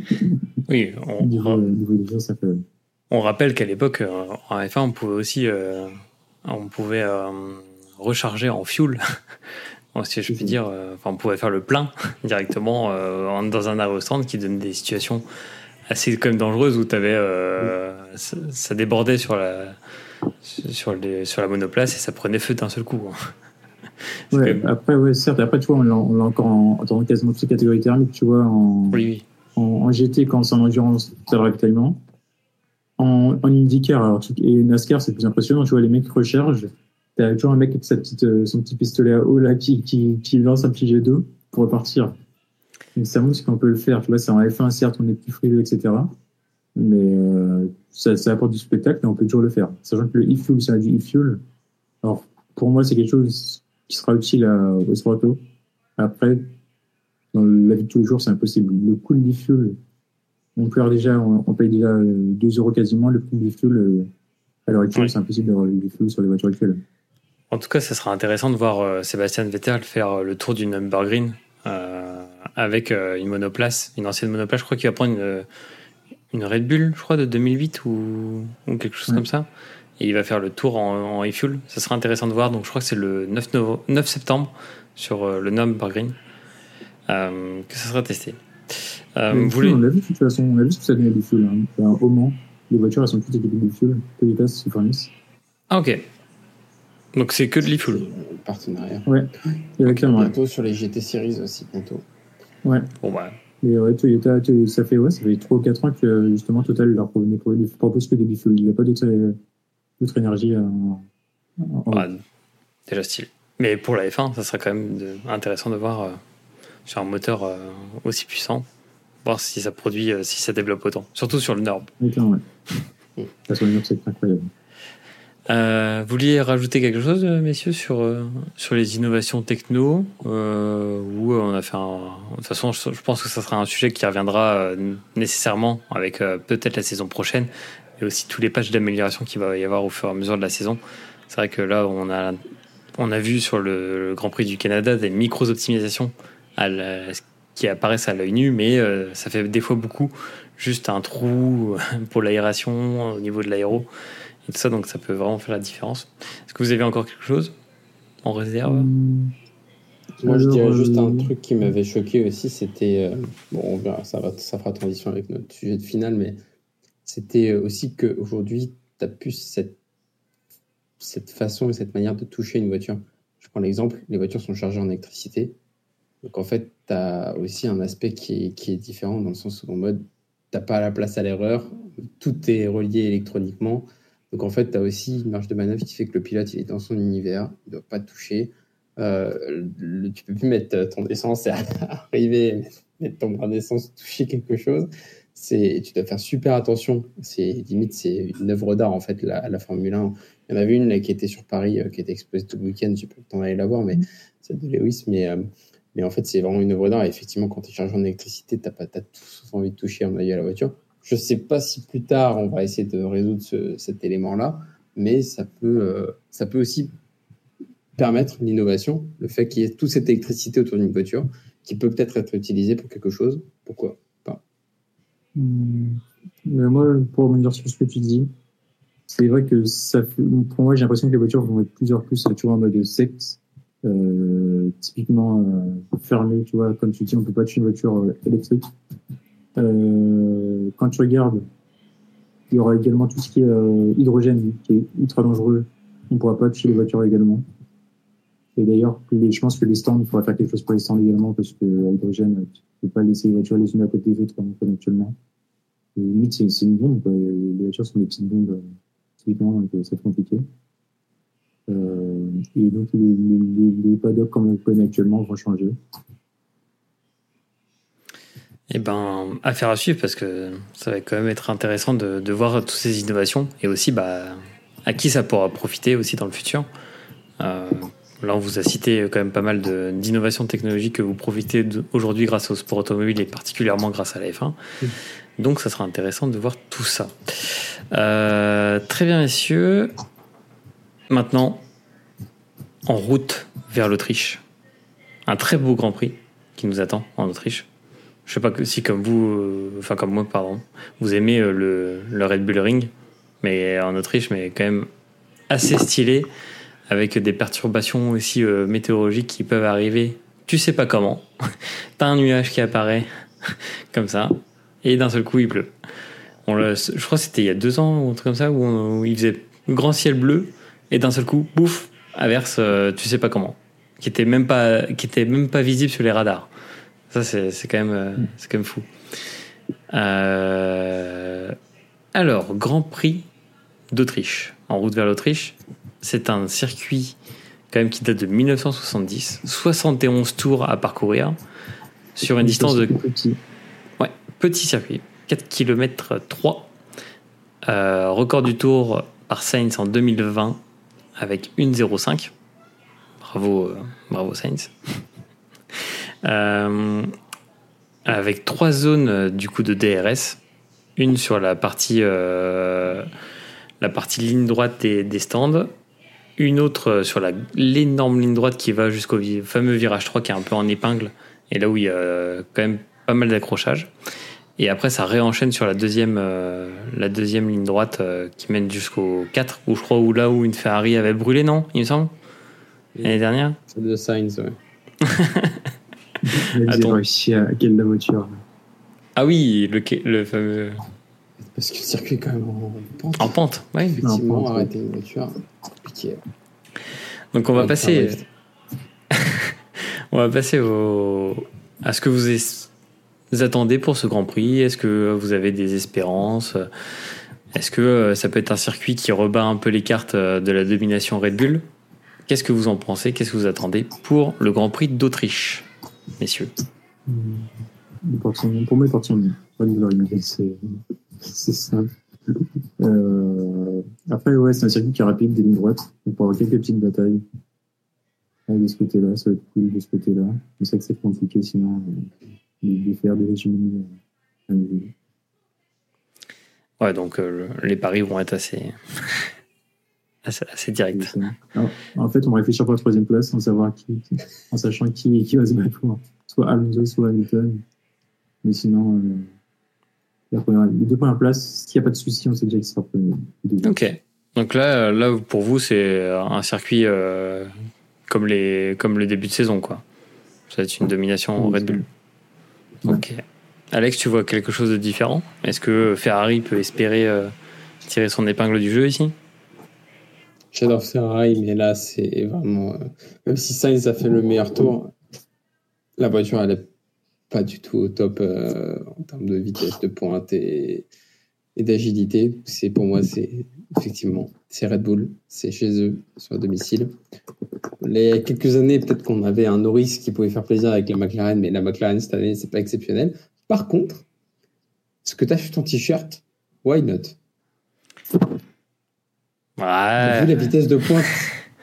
Oui, on, niveau, niveau ça on rappelle qu'à l'époque, euh, en F1, on pouvait aussi euh, on pouvait euh, recharger en fuel si je puis dire, euh, enfin, on pouvait faire le plein directement euh, dans un aérostand qui donne des situations assez quand même dangereuses où avais, euh, ça, débordait sur la, sur, les, sur la monoplace et ça prenait feu d'un seul coup. Hein. Après, ouais, certes, après, tu vois, on l'a encore en, dans quasiment toutes les catégories thermiques, tu vois, en, en, GT quand c'est en endurance, c'est ravitaillement. En, en IndyCar et NASCAR, c'est plus impressionnant, tu vois, les mecs rechargent T'as toujours un mec avec sa petite, euh, son petit pistolet à eau là qui, qui, qui lance un petit jet d'eau pour repartir. Donc ça montre qu'on peut le faire. Tu vois, c'est en F1, certes, on est plus frileux, etc. Mais euh, ça, ça, apporte du spectacle et on peut toujours le faire. Sachant que le e-fuel, c'est du e-fuel. Alors, pour moi, c'est quelque chose qui sera utile à, au sport auto. Après, dans la vie de tous les jours, c'est impossible. Le coût de l'e-fuel, on déjà, on, paye déjà 2 euros quasiment. Le coût de l'e-fuel, euh, à l'heure actuelle, c'est impossible d'avoir le fuel sur les voitures actuelles. En tout cas, ça sera intéressant de voir euh, Sébastien Vettel faire euh, le tour du Number Green euh, avec une monoplace, une ancienne monoplace. Je crois qu'il va prendre une, une, Red Bull, je crois, de 2008 ou, ou quelque chose comme ça. Et il va faire le tour en, e-fuel. Ça sera intéressant de voir. Donc, je crois que c'est le 9, 9, septembre sur le Number Green que ça sera testé. vous On l'a vu de toute façon, on a vu ce que ça donnait du fuel. Hein. Au Mans, les voitures elles sont toutes équipées de fuel. Toyota, c'est Ah, ok. Donc c'est que de l'e-fuel. Partenariat. Ouais, exactement. Bientôt sur les GT Series aussi, bientôt. Ouais. Bon bah. Et ouais, Toyota, ça fait, ouais, ça fait 3 ou 4 ans que justement Total leur propose que des e-fuel. Il n'y a pas d'autre énergie en, ah, déjà stylé. Mais pour la F1, ça serait quand même intéressant de voir euh, sur un moteur euh, aussi puissant, voir si ça produit, euh, si ça développe autant. Surtout sur le Nord. ouais. Parce que le Nord, c'est incroyable. Euh, vous vouliez rajouter quelque chose, messieurs, sur, euh, sur les innovations techno euh, Ou on a fait un... De toute façon, je, pense que ça sera un sujet qui reviendra euh, nécessairement avec peut-être la saison prochaine, et aussi tous les pages d'amélioration qu'il va y avoir au fur et à mesure de la saison. C'est vrai que là, on a, on a vu sur le, Grand Prix du Canada des micro-optimisations qui apparaissent à l'œil nu, mais ça fait des fois beaucoup juste un trou pour l'aération au niveau de l'aéro et tout ça, donc ça peut vraiment faire la différence. Est-ce que vous avez encore quelque chose en réserve? Moi, je dirais juste un euh, truc qui m'avait choqué aussi, c'était, euh, bon, on verra, ça, va, ça fera transition avec notre sujet de finale, mais c'était aussi qu'aujourd'hui, tu as plus cette, cette façon et cette manière de toucher une voiture. Je prends l'exemple, les voitures sont chargées en électricité. Donc en fait, tu as aussi un aspect qui est, qui est différent dans le sens où en mode, tu pas la place à l'erreur, tout est relié électroniquement. Donc en fait, tu as aussi une marge de manœuvre qui fait que le pilote il est dans son univers, il ne doit pas toucher. Euh, le, tu peux plus mettre ton essence et arriver, mettre ton bras d'essence, toucher quelque chose. C'est, tu dois faire super attention. C'est limite, c'est une œuvre d'art en fait la, la Formule 1. Il y en avait une là, qui était sur Paris, euh, qui était exposée tout le week-end. J'ai pas le temps d'aller la voir, mais celle de Lewis. Mais euh, Mais en fait, c'est vraiment une œuvre d'art. Et effectivement, quand tu es chargé en électricité, tu pas tout sauf envie de toucher en à la voiture. Je ne sais pas si plus tard, on va essayer de résoudre cet élément-là, mais ça peut, euh, ça peut aussi permettre l'innovation, le fait qu'il y ait toute cette électricité autour d'une voiture qui peut peut-être être utilisée pour quelque chose. Pourquoi pas? Mais moi, pour revenir sur ce que tu dis, c'est vrai que ça pour moi, j'ai l'impression que les voitures vont être plusieurs plus, tu vois, en mode sexe. Euh, typiquement euh, fermé, tu vois, comme tu dis, on peut pas tuer une voiture euh, électrique. Euh, quand tu regardes, il y aura également tout ce qui est euh, hydrogène, qui est ultra dangereux. On pourra pas tuer les voitures également. Et d'ailleurs, je pense que les stands, il faudra faire quelque chose pour les stands également, parce que l'hydrogène, tu peux pas laisser les voitures les unes à côté des autres comme on fait actuellement. Et limite, c'est une bombe. Les voitures sont des petites bombes, typiquement, donc c'est compliqué. Euh, et donc, les, les, les paddocks comme on connaît actuellement vont changer. Eh ben, affaire à suivre parce que ça va quand même être intéressant de, de voir toutes ces innovations et aussi bah, à qui ça pourra profiter aussi dans le futur. Euh, là, on vous a cité quand même pas mal d'innovations technologiques que vous profitez aujourd'hui grâce au sport automobile et particulièrement grâce à la F1. Donc, ça sera intéressant de voir tout ça. Euh, très bien, messieurs. Maintenant, en route vers l'Autriche. Un très beau Grand Prix qui nous attend en Autriche. Je sais pas si comme vous, euh, enfin comme moi, pardon, vous aimez euh, le, Red Bull Ring, mais en Autriche, mais quand même assez stylé, avec des perturbations aussi euh, météorologiques qui peuvent arriver. Tu sais pas comment. T'as un nuage qui apparaît comme ça, et d'un seul coup il pleut. Je crois que c'était il y a deux ans ou un truc comme ça où, il faisait grand ciel bleu et d'un seul coup, bouf, averse, tu sais pas comment, qui était même pas, qui était même pas visible sur les radars. Ça, c'est quand, même, euh, mm. c'est quand même fou. Euh, alors, Grand Prix d'Autriche, en route vers l'Autriche. C'est un circuit quand même qui date de 1970, 71 tours à parcourir sur une distance de petit. Ouais, petit circuit, 4 km 3. record du tour par Sainz en 2020 avec 1,05. Bravo, euh, bravo Sainz. Euh, avec trois zones euh, du coup de DRS. Une sur la partie, euh, la partie ligne droite des, stands. Une autre sur l'énorme ligne droite qui va jusqu'au fameux virage 3 qui est un peu en épingle. Et là où il y a quand même pas mal d'accrochage. Et après, ça réenchaîne sur la deuxième, la deuxième ligne droite qui mène jusqu'au 4, où je crois où là où une Ferrari avait brûlé, non Il me semble L'année dernière C'est de Sainz, ouais. Ils ont réussi à quelle la voiture. Ah oui, le, le fameux. Parce que le circuit est quand même en pente. En pente, oui. Effectivement, arrêter une voiture, compliqué. Donc on va passer. on va passer au... à ce que vous attendez pour ce Grand Prix. Est-ce que vous avez des espérances? Est-ce que euh, ça peut être un circuit qui rebat un peu les cartes euh, de la domination Red Bull? Qu'est-ce que vous en pensez? Qu'est-ce que vous attendez pour le Grand Prix d'Autriche? Messieurs Pour moi, partir c'est simple. Euh, après, ouais, c'est un circuit qui est rapide, des lignes droites. On peut avoir quelques petites batailles. de ce côté-là, ça va être cool de ce côté-là. Je sais que c'est compliqué sinon euh, de faire des régimes euh, Ouais, donc les paris vont être assez assez, direct. en fait, on réfléchit pour la troisième place sans savoir qui, en sachant qui, qui va se battre pour soit Alonso, soit Hamilton. Mais sinon, euh, les deux premières places, s'il n'y a pas de souci, on sait déjà qui sera premier. Ok. Donc là, là, pour vous, c'est un circuit euh, comme, les, comme le début de saison, quoi. Ça va être une domination Red Bull. Ok. Alex, tu vois quelque chose de différent? Est-ce que Ferrari peut espérer euh, tirer son épingle du jeu ici? J'adore Ferrari, mais là, c'est vraiment. Euh, même si Sainz a fait le meilleur tour, la voiture, elle est pas du tout au top euh, en termes de vitesse de pointe et, d'agilité. C'est pour moi, c'est effectivement, c'est Red Bull, c'est chez eux, sur domicile. Les quelques années, peut-être qu'on avait un Norris qui pouvait faire plaisir avec la McLaren, mais la McLaren cette année, c'est pas exceptionnel. Par contre, ce que tu as sur ton t-shirt, why not? Ouais. Vu la vitesse de pointe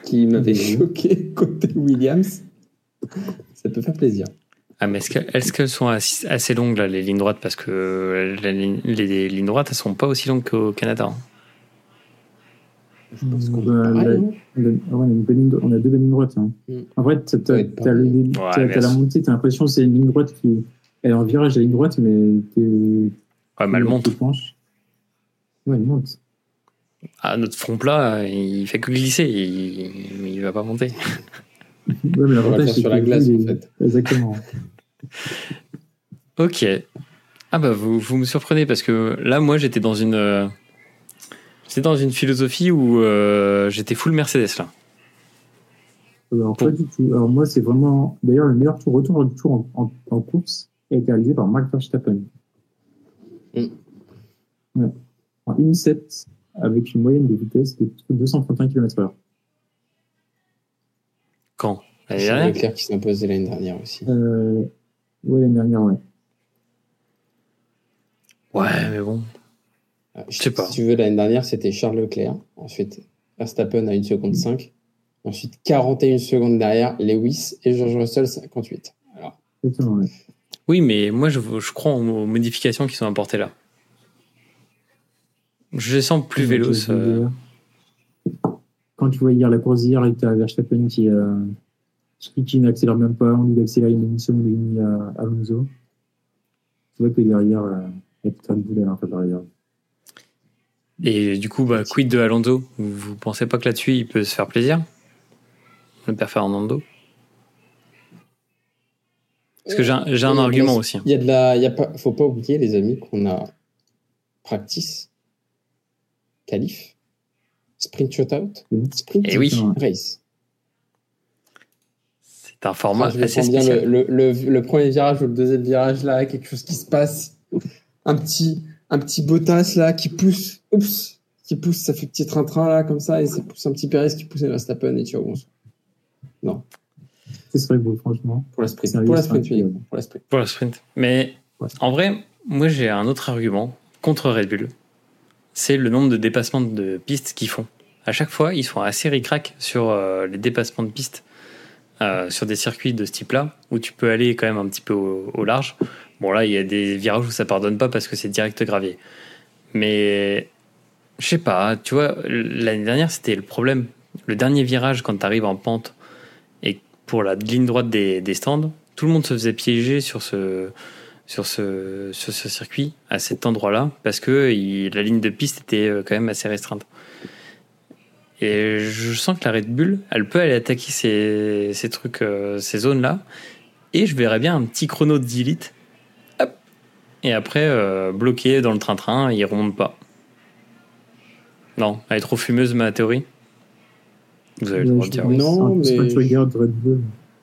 qui m'avait choqué côté Williams, ça peut faire plaisir. Ah, mais est-ce qu'elles est sont assez, longues, là, les lignes droites? Parce que la ligne- les, lignes droites, elles sont pas aussi longues qu'au Canada. hein. Je pense qu'on Bah, pareil, la- ah ouais, on a deux belles lignes droites. Hein. Mm. En vrai, t'as, Ouais, la montée, t'as l'impression que c'est une ligne droite qui elle est en virage à ligne droite, mais. Ouais, mais elle monte. tu penches. Ouais, elle monte. Ah, notre front plat, il fait que glisser. Il, il va pas monter. Ouais, mais l'avantage, c'est sur la glace, en fait. Exactement. Ok. Ah bah vous, vous me surprenez parce que là moi j'étais dans une euh, j'étais dans une philosophie où euh, j'étais full Mercedes là. Alors, pas du tout. Alors, moi, c'est vraiment. D'ailleurs, le meilleur tour, retour du tour en, en, en course a été réalisé par Max Verstappen. Mm. Ouais. En 1.7, avec une moyenne de vitesse de 231 km/h. Quand? L'année C'est dernière Leclerc qui imposé l'année dernière aussi. Euh, ouais, l'année dernière, ouais. Ouais mais bon. Ah, je sais pas. Si tu veux, l'année dernière, c'était Charles Leclerc. Ensuite, Verstappen à 1 seconde 5. Ensuite, 41 secondes derrière, Lewis et George Russell 58. Alors, ouais. Oui mais moi je, je crois aux modifications qui sont apportées là. Je les sens plus véloces. euh, Quand tu vois hier la course d'hier et que tu as Verstappen qui, euh, qui, qui n'accélère même pas, on lui accélère une émission de demi à Alonso. Tu vois que derrière, euh, il y a tout un boulet un peu derrière. Et du coup bah quid de Alonso? Vous, pensez pas que là-dessus il peut se faire plaisir? Le père Fernando? Parce que j'ai un, j'ai un Euh, argument aussi. Il y a de la, il y a pas, faut pas oublier, les amis, qu'on a practice, qualif, sprint shootout, Oui. sprint Eh oui. race. C'est un format je me assez spécial. le, le, le, le premier virage ou le deuxième virage là, quelque chose qui se passe, un petit, un petit Bottas là qui pousse, oups, qui pousse, ça fait petit train-train là comme ça et ça pousse un petit Perez qui pousse et Verstappen et tu vois, bon, Ce serait beau, franchement. pour la sprint, Sérieux, pour la c'est sprint, uniquement, pour la sprint. Pour le sprint. Mais Ouais. en vrai, moi j'ai un autre argument contre Red Bull. C'est le nombre de dépassements de pistes qu'ils font. À chaque fois, ils sont assez ric-rac sur euh, les dépassements de pistes euh, sur des circuits de ce type-là, où tu peux aller quand même un petit peu au, large. Bon, là, il y a des virages où ça pardonne pas parce que c'est direct gravier. Mais je sais pas, tu vois, l'année dernière, c'était le problème. Le dernier virage, quand tu arrives en pente et pour la ligne droite des stands, tout le monde se faisait piéger sur ce, sur ce, sur ce circuit, à cet endroit-là, parce que il- la ligne de piste était euh, quand même assez restreinte. Et je sens que la Red Bull, elle peut aller attaquer ces, ces trucs, euh, ces zones-là, et je verrais bien un petit chrono de 10 litres, hop, et après, euh, bloqué dans le train-train, il remonte pas. Non, elle est trop fumeuse, ma théorie. Vous avez le droit de dire oui. Non, mais- Quand tu regardes Red Bull,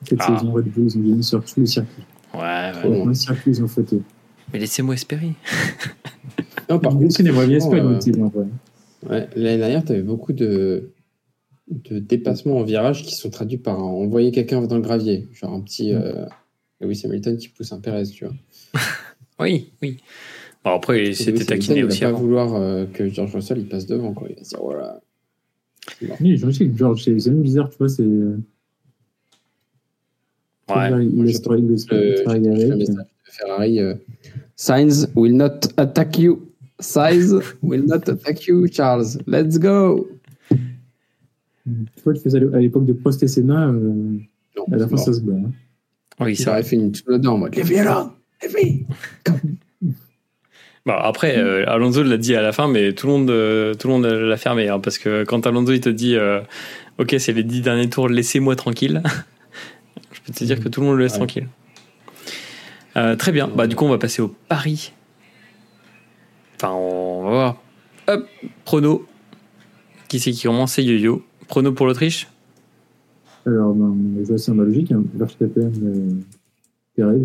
cette Ah. saison Red Bull, ils ont gagné sur tous les circuits. Ouais, ouais. Trop les circuits, ils ont fauté. Mais laissez-moi espérer. Non, par contre, contre, bien Espagne, euh, vrai. Ouais, l'année dernière, tu avais beaucoup de, de dépassements en virage qui sont traduits par un- envoyer quelqu'un dans le gravier. Genre un petit euh, Lewis Hamilton qui pousse un Perez, tu vois. Oui, oui. Bon, après, c'était Lewis taquiné aussi Il va pas avant. vouloir euh, que George Russell il passe devant. Quoi. Il va se dire, voilà. Oui, je sais que George, c'est c'est même bizarre, tu vois, c'est. euh, Ouais. Le, de Ferrari. euh, Sainz will not attack you. Sainz will not attack you, Charles. Let's go. Tu vois, tu faisais à l'époque de Prost et Senna, euh, Non, à la fin, ça se bat. hein. Oui, Il ça. aurait fait une Tsunoda en mode Leave me alone. Leave me. Bon, après, euh, Alonso l'a dit à la fin, mais tout le monde, euh, tout le monde l'a fermé. hein, parce que quand Alonso il te dit euh, Ok, c'est les dix derniers tours, laissez-moi tranquille, je peux te dire que tout le monde le laisse Ouais. tranquille. Euh, très bien. Bah, du coup, on va passer au pari. Enfin, on va voir. Hop, prono. Qui c'est qui commence C'est Yo-Yo. Prono pour l'Autriche Alors, ben, je vois la logique, hein. Verstappen, Perez.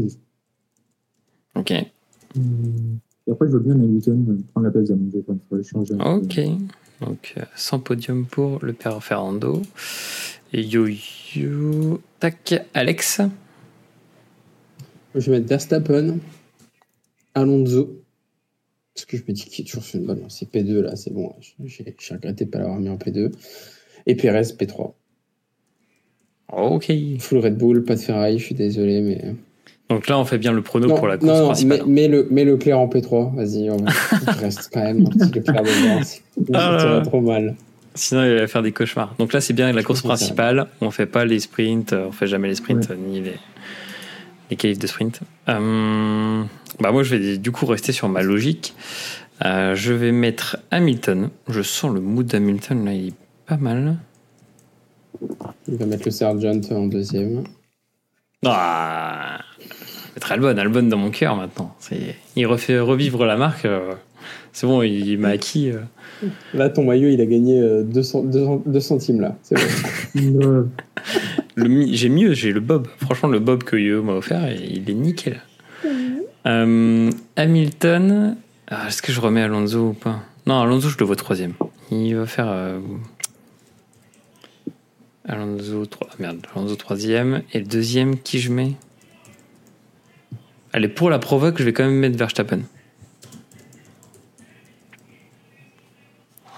Ok. Et après, je vois bien Hamilton prendre la place d'Alonso, quand il faudrait changer. Ok. Donc, euh, sans podium pour le père Fernando. Yo-Yo. Tac, Alex. Je vais mettre Verstappen, Alonso. Parce que je me dis qu'il est toujours sur une bonne lancée. P2, là, c'est bon. J'ai regretté de ne pas l'avoir mis en P2. Et Perez, P3. Ok. Full Red Bull, pas de Ferrari, je suis désolé, mais. Donc là, on fait bien le prono non, pour la course non, non, principale. mais, mais le, le Leclerc en P3, vas-y, on reste quand même un petit Leclerc dedans. c'est-. Ça va trop mal. Sinon, il va faire des cauchemars. Donc là, c'est bien la course principale. On fait pas les sprints, euh, on fait jamais les sprints ni les, les qualifs de sprint. Euh, bah moi, je vais du coup rester sur ma logique. Euh, je vais mettre Hamilton. Je sens le mood d'Hamilton là, il est pas mal. Il va mettre le Sergeant en deuxième. Ah, mettre Albon, Albon dans mon cœur maintenant. Il refait revivre la marque. euh, c'est bon, il m'a acquis. euh. Là, ton maillot, il a gagné euh, 200, 200 2 centimes là. C'est bon. Euh, j'ai mieux, j'ai le Bob. Franchement, le Bob que Yo m'a offert, il est nickel. Euh, Hamilton, ah, est-ce que je remets Alonso ou pas? Non, Alonso, je le vois troisième. Il va faire. euh, Alonso, 3... merde, Alonso troisième. Et le deuxième, qui je mets? Allez, pour la provoque, je vais quand même mettre Verstappen.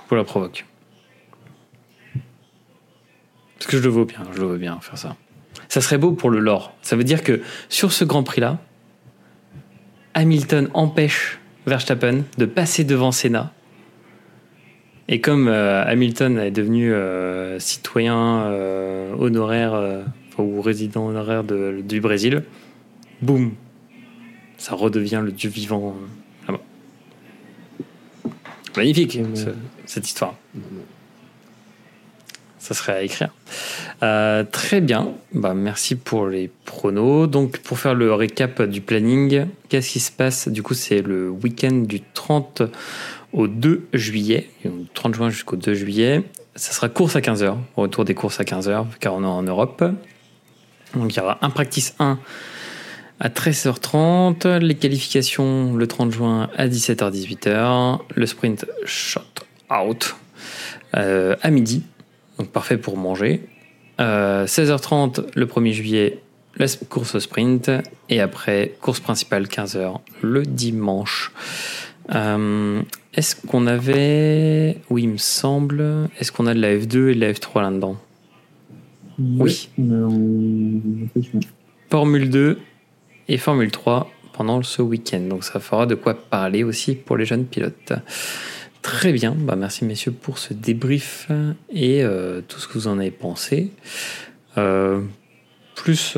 Pour la provoque. Parce que je le vois bien, je le vois bien faire ça. Ça serait beau pour le lore. Ça veut dire que sur ce Grand Prix-là, Hamilton empêche Verstappen de passer devant Senna. Et comme euh, Hamilton est devenu euh, citoyen euh, honoraire ou résident honoraire de- du Brésil, boum, ça redevient le dieu vivant. Magnifique, ce- cette histoire. Ça serait à écrire. Euh, très bien. Bah, merci pour les pronos. Donc, pour faire le récap du planning, qu'est-ce qui se passe? Du coup, c'est le week-end du 30 au 2 juillet, du 30 juin jusqu'au 2 juillet. Ça sera course à 15h, retour des courses à 15h, car on est en Europe. Donc, il y aura un practice 1 à 13h30, les qualifications le 30 juin à 17h-18h, le sprint shot out euh, à midi, donc parfait pour manger. Euh, 16h30 le 1er juillet, la course au sprint, et après course principale 15h le dimanche. Euh, est-ce qu'on avait, oui il me semble, est-ce qu'on a de la F2 et de la F3 là-dedans? Oui. Formule 2 et Formule 3 pendant ce week-end. Donc ça fera de quoi parler aussi pour les jeunes pilotes. Très bien, bah merci messieurs pour ce débrief et euh, tout ce que vous en avez pensé. Euh, plus,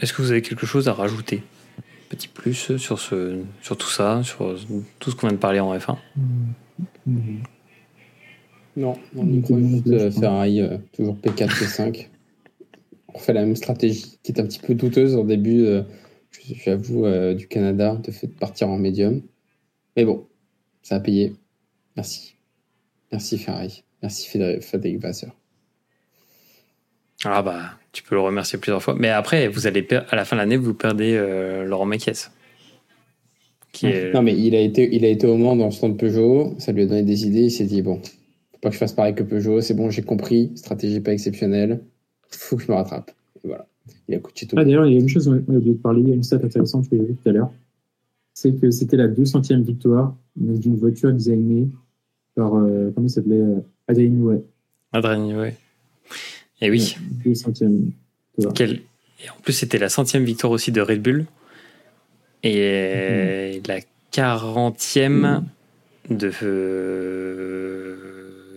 est-ce que vous avez quelque chose à rajouter? Petit plus sur, ce, sur tout ça, sur tout ce qu'on vient de parler en F1 Mhm. Non, on euh, Ferrari, euh, toujours P4, P5. On fait la même stratégie qui est un petit peu douteuse au début, euh, j'avoue, euh, du Canada, de fait de partir en médium. Mais bon, ça a payé. Merci. Merci Ferrari. Merci Frédéric Vasseur. Ah bah, tu peux le remercier plusieurs fois. Mais après, vous allez à la fin de l'année, vous perdez euh, Laurent Mekies. Qui est... Non, mais il a, été, il a été au Mans dans le stand Peugeot, ça lui a donné des idées, il s'est dit, bon, faut pas que je fasse pareil que Peugeot, c'est bon, j'ai compris, stratégie pas exceptionnelle, faut que je me rattrape. Et voilà. Il a coaché tout. Ah, d'ailleurs, il y a une chose, on a oublié de parler, il y a une stat intéressante que j'ai vue tout à l'heure. C'est que c'était la 200e victoire d'une voiture designée par, euh, comment il s'appelait euh, Adrien Nouet. Adrien, ouais. Et oui. 200e. Quel- Et en plus, c'était la centième victoire aussi de Red Bull. Et la quarantième de euh,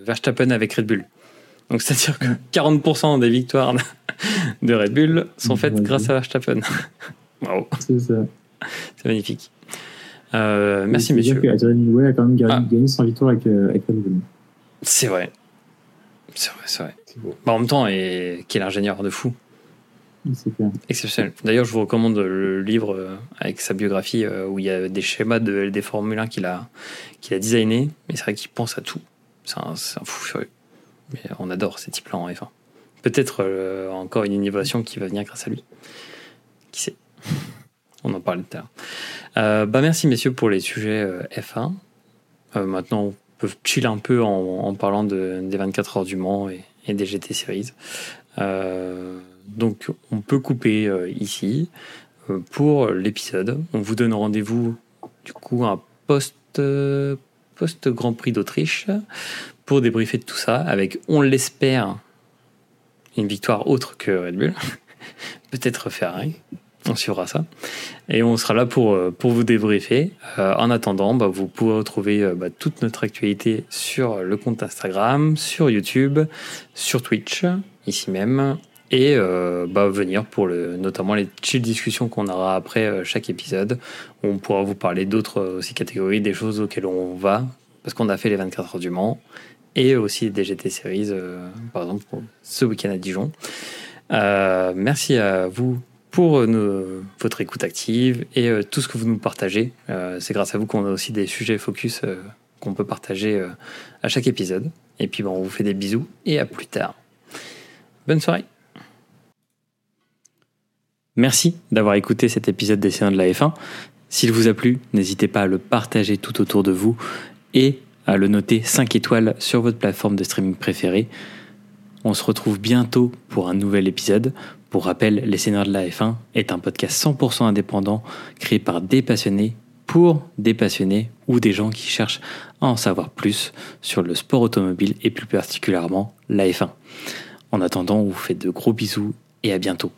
Verstappen avec Red Bull. Donc, c'est-à-dire que 40% des victoires de- Red Bull sont faites Ouais. grâce à Verstappen. Bravo, C'est ça. c'est magnifique. Euh, merci, messieurs. que a quand même gagné, Ah. gagné 100 victoires avec, euh, avec Red Bull. C'est vrai. C'est vrai, c'est vrai. Beau. Bah, en même temps, et quel ingénieur de fou. Clair. Exceptionnel. D'ailleurs, je vous recommande le livre euh, avec sa biographie où il y a des schémas de, des Formule 1 qu'il a, qu'il a designé. Mais c'est vrai qu'il pense à tout. C'est un, c'est un fou furieux. Mais on adore ces types-là en F1. Peut-être euh, encore une innovation qui va venir grâce à lui. Qui sait? On en parlait tout à l'heure. Euh, bah merci messieurs pour les sujets euh, F1. Euh, maintenant, on peut chill un peu en, en parlant de, des 24 heures du Mans et, et des GT Series. Donc, on peut couper ici pour l'épisode. On vous donne rendez-vous du coup un post post Grand Prix d'Autriche pour débriefer de tout ça avec, on l'espère, une victoire autre que Red Bull, peut-être Ferrari. On suivra ça. Et on sera là pour, euh, vous débriefer. Euh, en attendant, bah, vous pouvez retrouver euh, bah, toute notre actualité sur le compte Instagram, sur YouTube, sur Twitch, ici même. Et bah, venir pour notamment les chill discussions qu'on aura après chaque épisode. On pourra vous parler d'autres aussi catégories, des choses auxquelles on va. Parce qu'on a fait les 24 heures du Mans. Et aussi des GT Series, par exemple, ce week-end à Dijon. merci à vous pour euh, votre écoute active et euh, tout ce que vous nous partagez. Euh, c'est grâce à vous qu'on a aussi des sujets focus qu'on peut partager à chaque épisode. Et puis bon, on vous fait des bisous et à plus tard. Bonne soirée. Merci d'avoir écouté cet épisode des séances de la F1. S'il vous a plu, n'hésitez pas à le partager tout autour de vous et à le noter 5 étoiles sur votre plateforme de streaming préférée. On se retrouve bientôt pour un nouvel épisode. Pour rappel, Les Seigneurs de la F1 est un podcast 100% indépendant créé par des passionnés pour des passionnés ou des gens qui cherchent à en savoir plus sur le sport automobile et plus particulièrement la F1. En attendant, on vous fait de gros bisous et à bientôt.